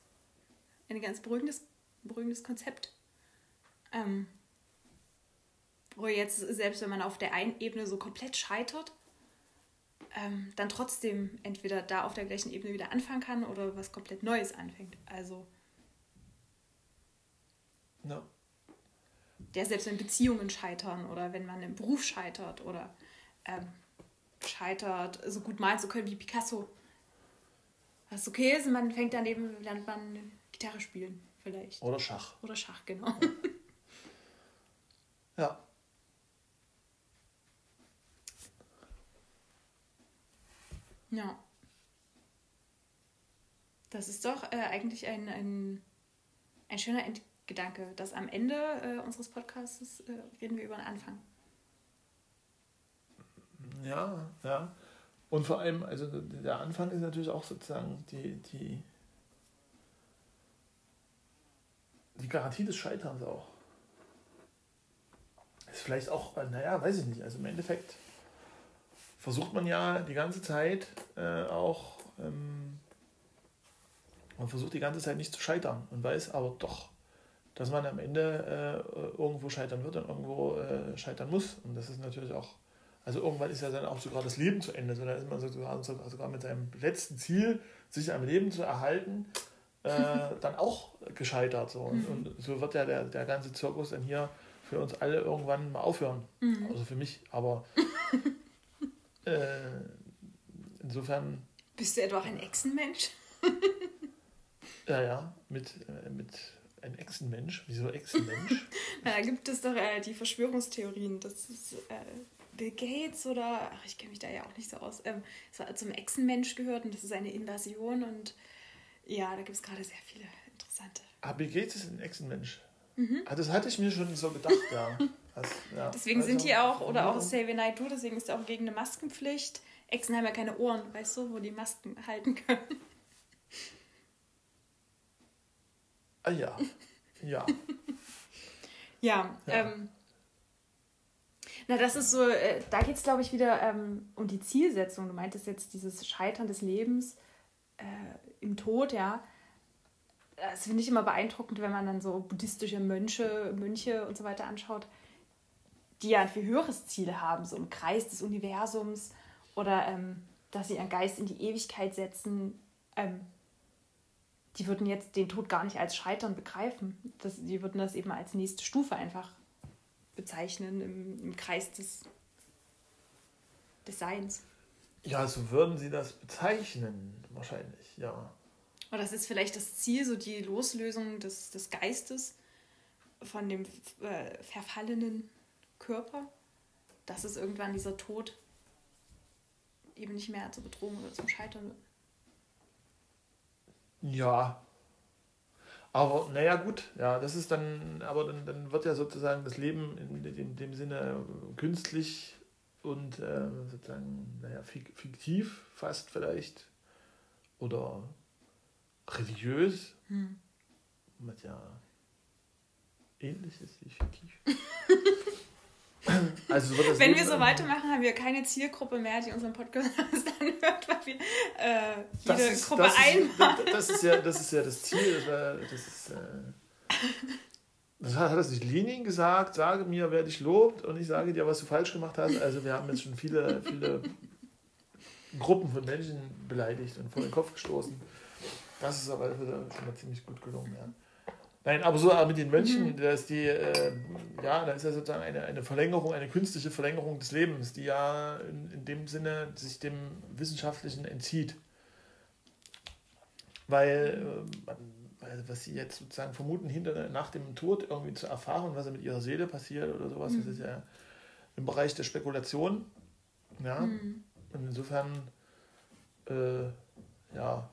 ein ganz beruhigendes, beruhigendes Konzept. Ähm, wo jetzt, selbst wenn man auf der einen Ebene so komplett scheitert, ähm, dann trotzdem entweder da auf der gleichen Ebene wieder anfangen kann oder was komplett Neues anfängt. Also. No. Der selbst wenn Beziehungen scheitern oder wenn man im Beruf scheitert oder ähm, scheitert, so gut malen zu können wie Picasso. Was okay ist, man fängt dann eben, lernt man Gitarre spielen, vielleicht. Oder Schach. Oder Schach, genau. Ja. Ja. Das ist doch äh, eigentlich ein, ein, ein schöner Endgedanke, dass am Ende äh, unseres Podcasts äh, reden wir über den Anfang. Ja, ja. Und vor allem, also der Anfang ist natürlich auch sozusagen die, die, die Garantie des Scheiterns auch. Ist vielleicht auch, naja, weiß ich nicht. Also im Endeffekt versucht man ja die ganze Zeit äh, auch, ähm, man versucht die ganze Zeit nicht zu scheitern und weiß aber doch, dass man am Ende äh, irgendwo scheitern wird und irgendwo äh, scheitern muss. Und das ist natürlich auch also irgendwann ist ja dann auch sogar das Leben zu Ende. So, dann ist man sogar, sogar mit seinem letzten Ziel, sich am Leben zu erhalten, äh, dann auch gescheitert. So. Und, mhm. und, so wird ja der, der ganze Zirkus dann hier für uns alle irgendwann mal aufhören. Mhm. Also für mich, aber (laughs) äh, insofern. Bist du etwa auch ein Echsenmensch? (laughs) ja, ja, mit, äh, mit ein Echsenmensch. Wieso Echsenmensch? (laughs) Na, da gibt es doch äh, die Verschwörungstheorien, dass es äh, Bill Gates oder, ach, ich kenne mich da ja auch nicht so aus, ähm, zum Echsenmensch gehört und das ist eine Invasion und ja, da gibt es gerade sehr viele interessante. Ah, Bill Gates ist ein Echsenmensch. Mhm. Ah, das hatte ich mir schon so gedacht, ja. Das, ja. (laughs) Deswegen also, sind die auch, oder auch Xavier Naidoo, deswegen ist er auch gegen eine Maskenpflicht. Echsen haben ja keine Ohren, weißt du, wo die Masken halten können. Ah ja, ja. (laughs) ja, ja. Ähm, na, das ist so, äh, da geht es, glaube ich, wieder ähm, um die Zielsetzung. Du meintest jetzt dieses Scheitern des Lebens äh, im Tod, ja. Das finde ich immer beeindruckend, wenn man dann so buddhistische Mönche, Mönche und so weiter anschaut. die ja ein viel höheres Ziel haben, so im Kreis des Universums oder ähm, dass sie ihren Geist in die Ewigkeit setzen, ähm, die würden jetzt den Tod gar nicht als Scheitern begreifen. Das, die würden das eben als nächste Stufe einfach bezeichnen im, im Kreis des, des Seins. Ja, so würden sie das bezeichnen, wahrscheinlich, ja. Oder das ist vielleicht das Ziel, so die Loslösung des, des Geistes von dem äh, verfallenen Körper, dass es irgendwann dieser Tod eben nicht mehr zur Bedrohung oder zum Scheitern wird. Ja. Aber naja, gut, ja, das ist dann, aber dann, dann wird ja sozusagen das Leben in, in, in dem Sinne künstlich und äh, sozusagen, naja, fiktiv fast vielleicht oder religiös, hm. was ja ähnlich ist wie fiktiv. (laughs) Also Wenn wir so weitermachen, haben wir keine Zielgruppe mehr, die unseren Podcast (laughs) anhört, weil wir äh, jede ist, Gruppe das einmal. Ist, das, ist ja, das ist ja das Ziel. Das, war, das, ist, äh, (laughs) das hat, hat das nicht Lenin gesagt? Sage mir, wer dich lobt und ich sage dir, was du falsch gemacht hast. Also wir haben jetzt schon viele, viele Gruppen von Menschen beleidigt und vor den Kopf gestoßen. Das ist aber schon mal ziemlich gut gelungen. Ja. Nein, aber so mit den Mönchen, mhm. dass die, äh, ja, da ist ja sozusagen eine, eine Verlängerung, eine künstliche Verlängerung des Lebens, die ja in, in dem Sinne sich dem Wissenschaftlichen entzieht. Weil, äh, was sie jetzt sozusagen vermuten, hinter, nach dem Tod irgendwie zu erfahren, was mit ihrer Seele passiert oder sowas, mhm. das ist ja im Bereich der Spekulation. Ja. Mhm. Und insofern, äh, ja,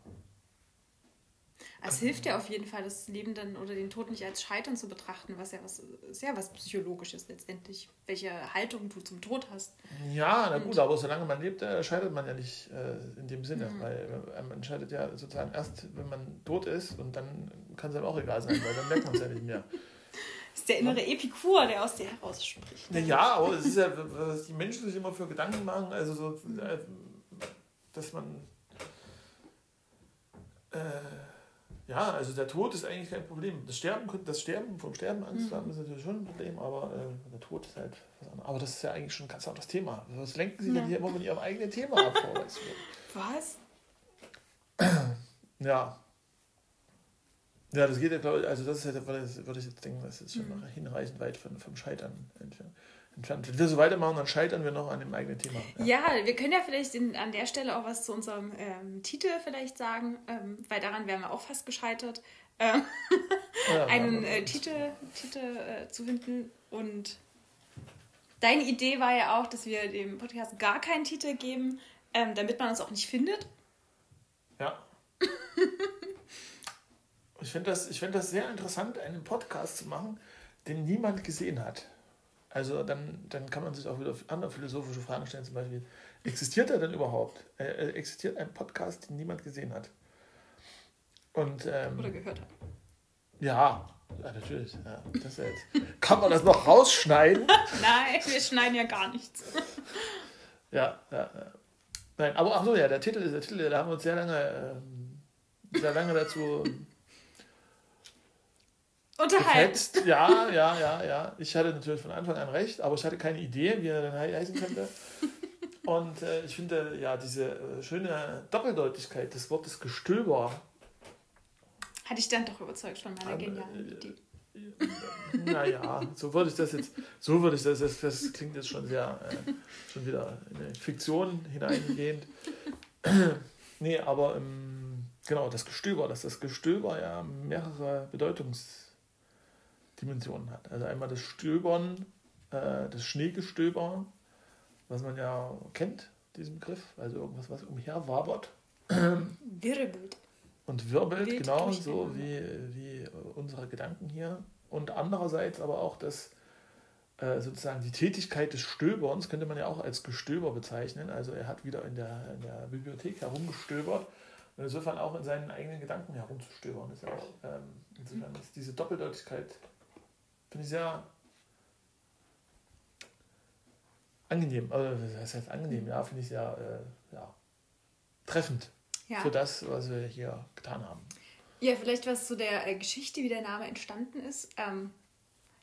es hilft ja auf jeden Fall, das Leben dann oder den Tod nicht als Scheitern zu betrachten, was ja was ist ja was Psychologisches letztendlich, welche Haltung du zum Tod hast. Ja, na gut, aber solange man lebt, äh, scheitert man ja nicht äh, in dem Sinne, mhm. weil äh, man entscheidet ja sozusagen erst, wenn man tot ist und dann kann es einem auch egal sein, weil dann merkt man es ja nicht mehr. Das (laughs) ist der innere Epikur, der aus dir heraus spricht. Na ja, aber es ist ja, was die Menschen sich immer für Gedanken machen, also so, äh, dass man äh, ja, also der Tod ist eigentlich kein Problem. Das Sterben, das Sterben vom Sterben Angst mhm. haben, ist natürlich schon ein Problem, aber äh, der Tod ist halt was anderes. Aber das ist ja eigentlich schon ein ganz anderes Thema. Was lenken Sie ja. denn hier immer von Ihrem eigenen Thema ab? was? (clears throat) Ja. Ja, das geht ja, glaube ich, also das ist ja, würde ich jetzt denken, das ist schon mhm. hinreichend weit von, vom Scheitern entfernt entfernt. Wenn wir so weitermachen, dann scheitern wir noch an dem eigenen Thema. Ja, ja wir können ja vielleicht in, an der Stelle auch was zu unserem ähm, Titel vielleicht sagen, ähm, weil daran wären wir auch fast gescheitert, ähm, ja, (laughs) einen äh, Titel, Titel äh, zu finden. Und deine Idee war ja auch, dass wir dem Podcast gar keinen Titel geben, ähm, damit man uns auch nicht findet. Ja. (laughs) ich finde das, find das sehr interessant, einen Podcast zu machen, den niemand gesehen hat. Also dann, dann kann man sich auch wieder andere philosophische Fragen stellen, zum Beispiel, existiert er denn überhaupt? Äh, existiert ein Podcast, den niemand gesehen hat? Und, ähm, Oder gehört hat. Ja, ja natürlich. Ja, das jetzt. Kann man das noch rausschneiden? (laughs) Nein, wir schneiden ja gar nichts. (laughs) ja, ja, ja. Nein, aber ach so, ja, der Titel, der Titel, da haben wir uns sehr lange, ähm, sehr lange dazu unterhalten. Ja, ja, ja, ja. Ich hatte natürlich von Anfang an recht, aber ich hatte keine Idee, wie er dann heißen könnte. Und äh, ich finde ja diese äh, schöne Doppeldeutigkeit des Wortes Gestöber. Hatte ich dann doch überzeugt von meiner genialen äh, Idee. Naja, so würde ich das jetzt, so würde ich das, das, das klingt jetzt schon sehr, äh, schon wieder in eine Fiktion hineingehend. nee, aber ähm, genau, das Gestöber, dass das Gestöber ja mehrere Bedeutungs- Dimensionen hat. Also einmal das Stöbern, äh, das Schneegestöber, was man ja kennt, diesen Begriff, also irgendwas, was umherwabert. Wirbelt. Und wirbelt, Wild genau, so wie, wie unsere Gedanken hier. Und andererseits aber auch das, äh, sozusagen die Tätigkeit des Stöberns könnte man ja auch als Gestöber bezeichnen. Also er hat wieder in der, in der Bibliothek herumgestöbert und insofern auch in seinen eigenen Gedanken herumzustöbern. Ist ja auch, ähm, insofern ist diese Doppeldeutigkeit Finde ich sehr angenehm. Also, das heißt angenehm, ja, finde ich sehr äh, ja, treffend ja. für das, was wir hier getan haben. Ja, vielleicht was zu der äh, Geschichte, wie der Name entstanden ist. Ähm,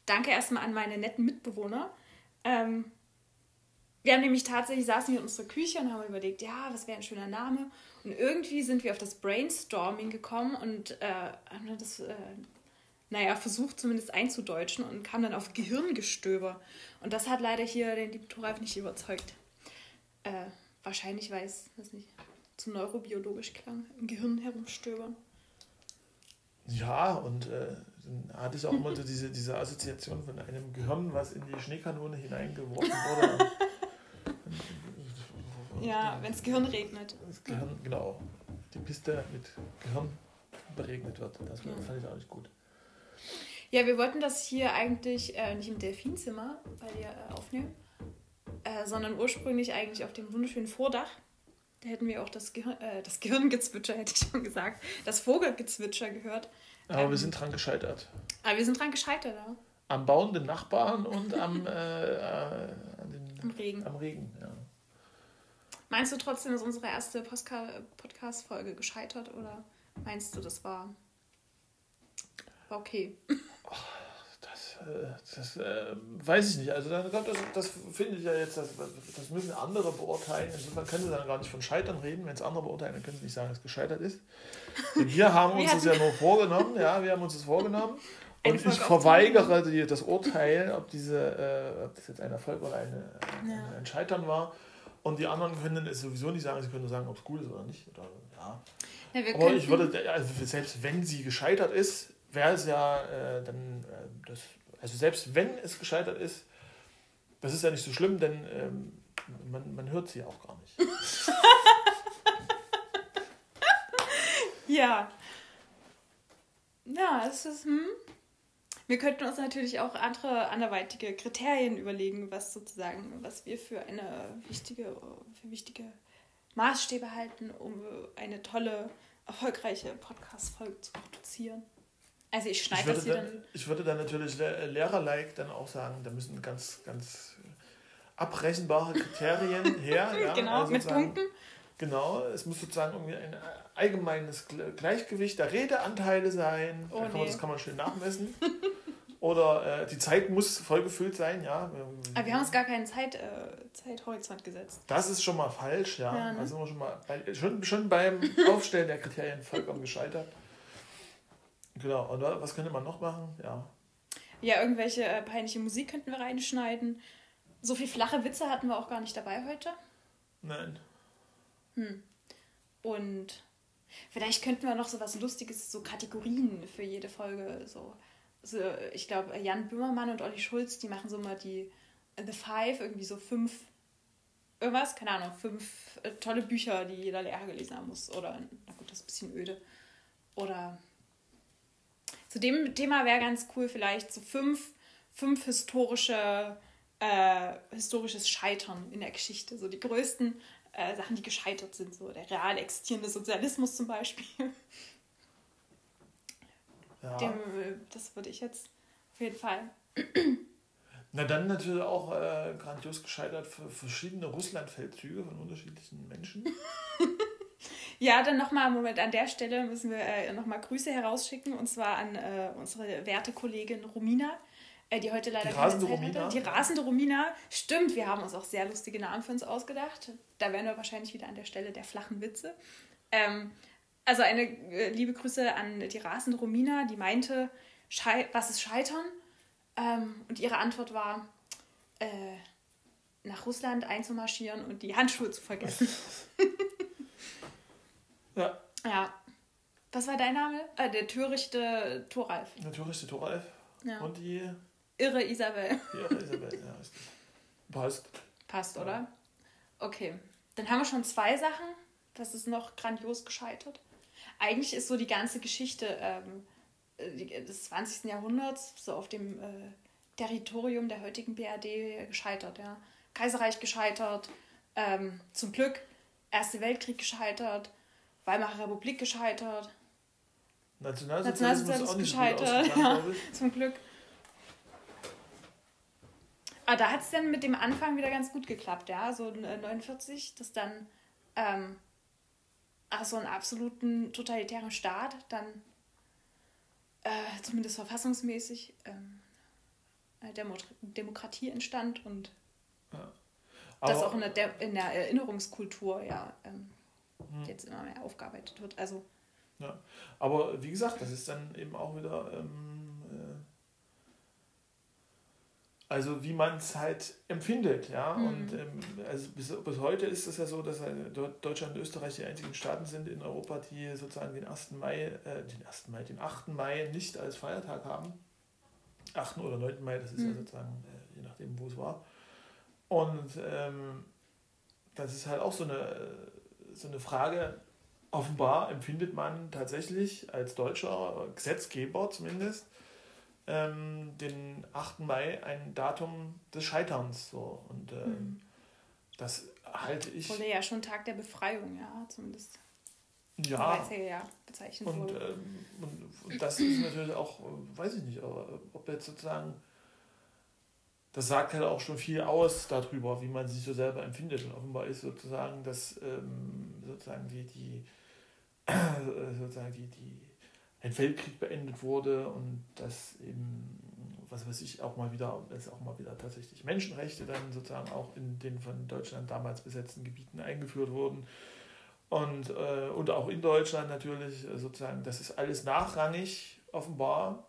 danke erstmal an meine netten Mitbewohner. Ähm, wir haben nämlich tatsächlich, saßen wir in unserer Küche und haben überlegt, ja, was wäre ein schöner Name. Und irgendwie sind wir auf das Brainstorming gekommen und äh, haben das, äh, naja, versucht zumindest einzudeutschen und kamen dann auf Gehirngestöber. Und das hat leider hier den lieben Thoralf nicht überzeugt. Äh, wahrscheinlich, weil es, weiß nicht, zu neurobiologisch klang, im Gehirn herumstöbern. Ja, und äh, dann hatte ich auch immer so diese, diese Assoziation von einem Gehirn, was in die Schneekanone hineingeworfen wurde. (laughs) ja, wenn das Gehirn regnet. Das Gehirn, genau. Die Piste mit Gehirn beregnet wird. Das ja. fand ich auch nicht gut. Ja, wir wollten das hier eigentlich äh, nicht im Delfinzimmer bei dir äh, aufnehmen, äh, sondern ursprünglich eigentlich auf dem wunderschönen Vordach. Da hätten wir auch das, Gehir äh, das Gehirngezwitscher, (laughs) hätte ich schon gesagt, das Vogelgezwitscher gehört. Aber ähm, wir sind dran gescheitert. Aber wir sind dran gescheitert, ja. Am bauenden Nachbarn und am, äh, äh, den, am Regen. Am Regen, ja. Meinst du trotzdem, dass unsere erste Podcast-Folge gescheitert oder meinst du, das war, war okay? Das, das äh, weiß ich nicht. Also das, das finde ich ja jetzt, das, das müssen andere beurteilen. Insofern können sie dann gar nicht von Scheitern reden. Wenn es andere beurteilen, dann können sie nicht sagen, dass es gescheitert ist. Wir haben uns das ja nur vorgenommen. Ja, wir haben uns das vorgenommen. (laughs) Und ich verweigere die, das Urteil, ob, diese, äh, ob das jetzt ein Erfolg oder eine, ja. ein Scheitern war. Und die anderen können es sowieso nicht sagen, sie können nur sagen, ob es gut ist oder nicht. Oder, ja. ja Aber ich würde, also selbst wenn sie gescheitert ist, wäre es ja äh, dann äh, das also selbst wenn es gescheitert ist, das ist ja nicht so schlimm, denn ähm, man, man hört sie auch gar nicht. (laughs) ja. Ja, es ist. Hm. Wir könnten uns natürlich auch andere anderweitige Kriterien überlegen, was sozusagen, was wir für eine wichtige, für wichtige Maßstäbe halten, um eine tolle, erfolgreiche Podcast-Folge zu produzieren. Also ich schneide das hier dann, dann, Ich würde dann natürlich Lehrer-like dann auch sagen, da müssen ganz, ganz abrechenbare Kriterien (laughs) her. ja, genau, also mit Punkten. Genau, es muss sozusagen irgendwie ein allgemeines Gleichgewicht der Redeanteile sein. Oh, kann nee. man, das kann man schön nachmessen. (laughs) Oder äh, die Zeit muss vollgefüllt sein, ja. Aber wir haben uns gar keinen Zeit, äh, Zeithorizont gesetzt. Das ist schon mal falsch, ja. ja ne? Also schon, mal bei, schon, schon beim Aufstellen der Kriterien vollkommen gescheitert. Genau, und was könnte man noch machen? Ja. Ja, irgendwelche äh, peinliche Musik könnten wir reinschneiden. So viel flache Witze hatten wir auch gar nicht dabei heute. Nein. Hm. Und vielleicht könnten wir noch so was Lustiges, so Kategorien für jede Folge. So, so ich glaube, Jan Böhmermann und Olli Schulz, die machen so mal die The Five, irgendwie so fünf, irgendwas, keine Ahnung, fünf äh, tolle Bücher, die jeder Lehrer gelesen haben muss. Oder, na gut, das ist ein bisschen öde. Oder zu dem Thema wäre ganz cool vielleicht so fünf, fünf historische, äh, historisches Scheitern in der Geschichte. So die größten äh, Sachen, die gescheitert sind. So der real existierende Sozialismus zum Beispiel. Ja. Dem, äh, das würde ich jetzt auf jeden Fall. Na dann natürlich auch äh, grandios gescheitert für verschiedene Russlandfeldzüge von unterschiedlichen Menschen. (laughs) Ja, dann nochmal, Moment, an der Stelle müssen wir äh, nochmal Grüße herausschicken und zwar an äh, unsere werte Kollegin Romina, äh, die heute leider die rasende Zeit Romina. Hatte. Die rasende Romina. Stimmt, wir haben uns auch sehr lustige Namen für uns ausgedacht. Da wären wir wahrscheinlich wieder an der Stelle der flachen Witze. Ähm, also eine äh, liebe Grüße an die rasende Romina, die meinte, was ist Scheitern? Ähm, und ihre Antwort war, äh, nach Russland einzumarschieren und die Handschuhe zu vergessen. (laughs) (laughs) Ja. Ja. Was war dein Name? Äh, der törichte Thoralf. Der törichte Thoralf. Ja. Und die. Irre Isabel. Die irre Isabel, ja. Passt. Passt, ja. oder? Okay. Dann haben wir schon zwei Sachen. Das ist noch grandios gescheitert. Eigentlich ist so die ganze Geschichte ähm, des 20. Jahrhunderts so auf dem äh, Territorium der heutigen BRD gescheitert. Ja. Kaiserreich gescheitert, ähm, zum Glück Erste Weltkrieg gescheitert, Weimarer Republik gescheitert. Nationalsozialismus, Nationalsozialismus gescheitert, ja, (laughs) zum Glück. Aber da hat es dann mit dem Anfang wieder ganz gut geklappt, ja. So 49, dass dann ähm, ach, so einen absoluten totalitären Staat dann äh, zumindest verfassungsmäßig ähm, äh, Demo Demokratie entstand und ja. Das auch in der, in der Erinnerungskultur ja ähm, hm. jetzt immer mehr aufgearbeitet wird. Also, ja, aber wie gesagt, das ist dann eben auch wieder ähm, äh, also wie man es halt empfindet, ja. Mhm. Und ähm, also bis, bis heute ist es ja so, dass halt Deutschland und Österreich die einzigen Staaten sind in Europa, die sozusagen den 1. Mai, äh, den 1. Mai, den 8. Mai nicht als Feiertag haben. 8. oder 9. Mai, das ist mhm. ja sozusagen, äh, je nachdem, wo es war. Und ähm, das ist halt auch so eine, so eine Frage, offenbar empfindet man tatsächlich als deutscher Gesetzgeber zumindest, ähm, den 8. Mai ein Datum des Scheiterns. So. Und ähm, mhm. das halte ich. Wurde ja schon Tag der Befreiung, ja, zumindest. Ja. ja, bezeichnet und, wurde. Ähm, und, und, das ist natürlich auch, weiß ich nicht, ob jetzt sozusagen. Das sagt halt auch schon viel aus darüber, wie man sich so selber empfindet. Und offenbar ist sozusagen, dass ähm, sozusagen die, die (clears throat) sozusagen die, die ein Weltkrieg beendet wurde und dass eben, was weiß ich, auch mal wieder, dass auch mal wieder tatsächlich Menschenrechte dann sozusagen auch in den von Deutschland damals besetzten Gebieten eingeführt wurden. Und, äh, und auch in Deutschland natürlich sozusagen, das ist alles nachrangig offenbar.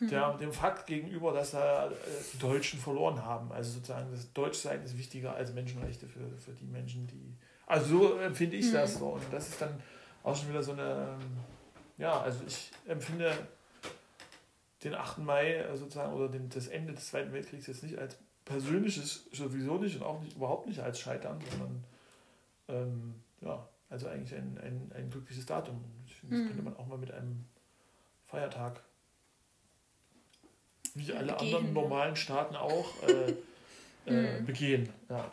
Der, dem Fakt gegenüber, dass da äh, die Deutschen verloren haben. Also sozusagen das Deutschsein ist wichtiger als Menschenrechte für, für die Menschen, die. Also so empfinde ich mhm. das so. Und das ist dann auch schon wieder so eine ja, also ich empfinde den 8. Mai sozusagen oder den, das Ende des Zweiten Weltkriegs jetzt nicht als persönliches, sowieso nicht und auch nicht, überhaupt nicht als Scheitern, sondern ähm, ja, also eigentlich ein, ein, ein glückliches Datum. Ich finde, das mhm. könnte man auch mal mit einem Feiertag, wie alle begehen, anderen normalen Staaten auch, äh, (laughs) äh, mhm. begehen. Ja.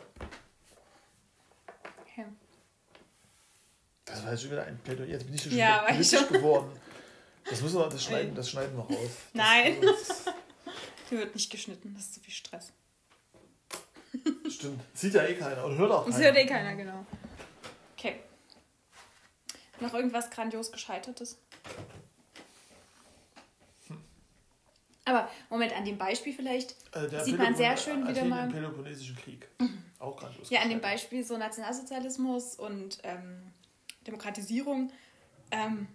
Das war jetzt schon wieder ein Plädoyer. Jetzt bin ich schon ja, politisch geworden. Das müssen wir, das schneiden, das schneiden wir raus. Das, Nein. Das, Die (laughs) wird nicht geschnitten, das ist zu viel Stress. (laughs) Stimmt. Sieht ja eh keiner und hört auch keiner. Das hört eh keiner, genau. Okay. Noch irgendwas grandios Gescheitertes? Hm. Aber Moment, an dem Beispiel vielleicht äh, sieht man sehr schön wieder mal. Peloponnesischen Krieg. Mhm. Auch grandios. Ja, an dem Beispiel so Nationalsozialismus und ähm, Demokratisierung, ähm,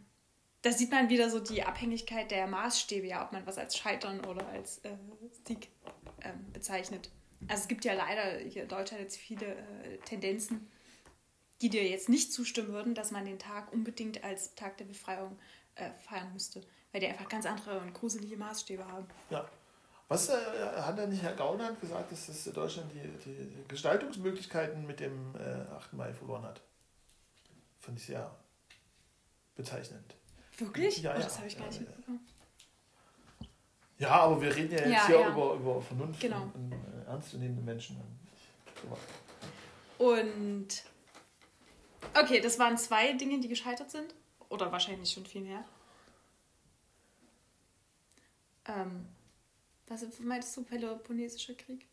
da sieht man wieder so die Abhängigkeit der Maßstäbe, ja, ob man was als Scheitern oder als äh, Sieg ähm, bezeichnet. Also es gibt ja leider hier in Deutschland jetzt viele äh, Tendenzen, die dir jetzt nicht zustimmen würden, dass man den Tag unbedingt als Tag der Befreiung äh, feiern müsste, weil die einfach ganz andere und gruselige Maßstäbe haben. Ja. Was äh, hat da nicht Herr Gauland gesagt, dass das Deutschland die, die Gestaltungsmöglichkeiten mit dem äh, 8. Mai verloren hat? Fand ich sehr bezeichnend. Wirklich? Ja, oh, ja. Das habe ich gar nicht mitbekommen. Ja, aber wir reden ja jetzt ja, hier ja. Über, über Vernunft genau. und, und äh, ernstzunehmende Menschen. Und okay, das waren zwei Dinge, die gescheitert sind. Oder wahrscheinlich schon viel mehr. Ähm, was meinst du, Peloponnesischer Krieg?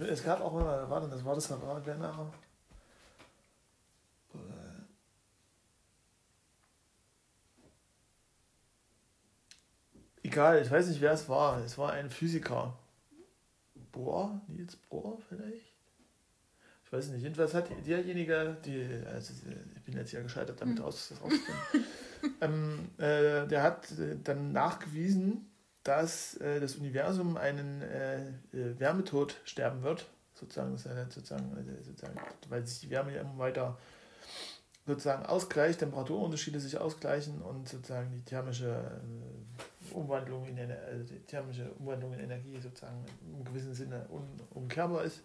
Es gab auch mal, warte, das war das, war der nachher. Egal, ich weiß nicht, wer es war. Es war ein Physiker. Bohr? Nils Bohr vielleicht? Ich weiß nicht. Jedenfalls hat derjenige, die, also ich bin jetzt ja gescheitert damit hm. aus, (laughs) ähm, äh, der hat äh, dann nachgewiesen, dass äh, das Universum einen äh, äh Wärmetod sterben wird, sozusagen, sozusagen, äh, sozusagen, weil sich die Wärme ja immer weiter sozusagen ausgleicht, Temperaturunterschiede sich ausgleichen und sozusagen die thermische Umwandlung in, also die thermische Umwandlung in Energie sozusagen im gewissen Sinne unumkehrbar ist.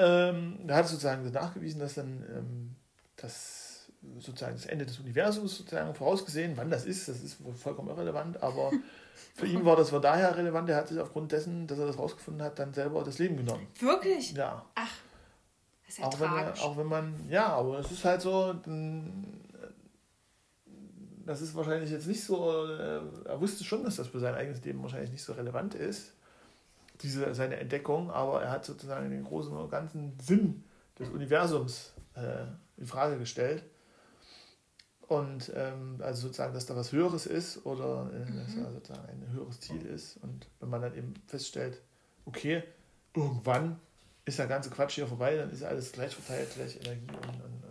Ähm, da hat es sozusagen nachgewiesen, dass dann ähm, das sozusagen das Ende des Universums sozusagen vorausgesehen, wann das ist, das ist vollkommen irrelevant, aber (laughs) für ihn war das von daher relevant, er hat sich aufgrund dessen, dass er das rausgefunden hat, dann selber das Leben genommen. Wirklich? Ja. Ach, das ist ja auch tragisch. Wenn auch wenn man, ja, aber es ist halt so, das ist wahrscheinlich jetzt nicht so, äh, er wusste schon, dass das für sein eigenes Leben wahrscheinlich nicht so relevant ist, diese, seine Entdeckung, aber er hat sozusagen den großen und ganzen Sinn des Universums äh, in Frage gestellt. Und ähm, also sozusagen, dass da was Höheres ist oder äh, dass da sozusagen ein höheres Ziel ist. Und wenn man dann eben feststellt, okay, irgendwann ist der ganze Quatsch hier vorbei, dann ist alles gleich verteilt, gleich Energie und, und.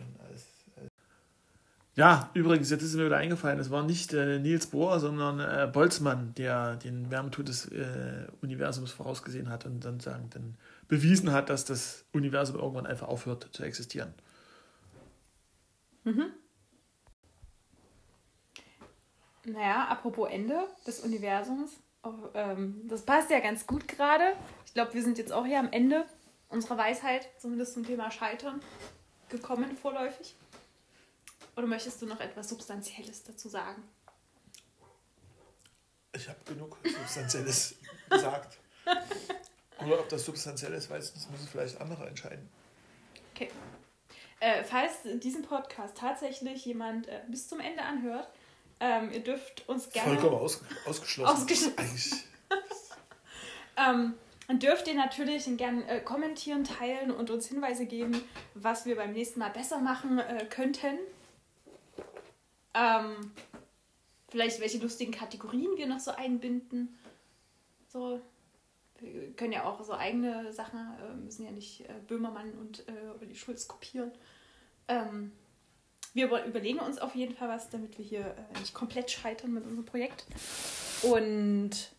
Ja, übrigens, jetzt ist mir wieder eingefallen, es war nicht äh, Niels Bohr, sondern äh, Boltzmann, der den Wärmetod des äh, Universums vorausgesehen hat und dann, sagen, dann bewiesen hat, dass das Universum irgendwann einfach aufhört zu existieren. Mhm. Naja, apropos Ende des Universums, oh, ähm, das passt ja ganz gut gerade. Ich glaube, wir sind jetzt auch hier am Ende unserer Weisheit, zumindest zum Thema Scheitern, gekommen vorläufig. Oder möchtest du noch etwas Substanzielles dazu sagen? Ich habe genug Substanzielles (laughs) gesagt. Oder ob das substanziell ist, weiß ich nicht, müssen vielleicht andere entscheiden. Okay. Äh, falls diesen Podcast tatsächlich jemand äh, bis zum Ende anhört, ähm, ihr dürft uns gerne. Vollkommen aus, ausgeschlossen. ausgeschlossen. (laughs) ähm, dürft ihr natürlich gerne äh, kommentieren, teilen und uns Hinweise geben, was wir beim nächsten Mal besser machen äh, könnten. Ähm, vielleicht welche lustigen Kategorien wir noch so einbinden. So, wir können ja auch so eigene Sachen, äh, müssen ja nicht äh, Böhmermann und äh, die Schulz kopieren. Ähm, wir überlegen uns auf jeden Fall was, damit wir hier äh, nicht komplett scheitern mit unserem Projekt. Und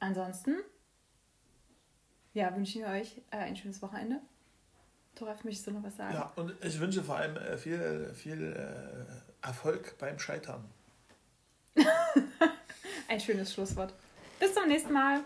ansonsten ja, wünschen wir euch äh, ein schönes Wochenende. Toraf, möchtest du noch was sagen? Ja, und ich wünsche vor allem äh, viel, viel äh, Erfolg beim Scheitern. (laughs) ein schönes Schlusswort. Bis zum nächsten Mal.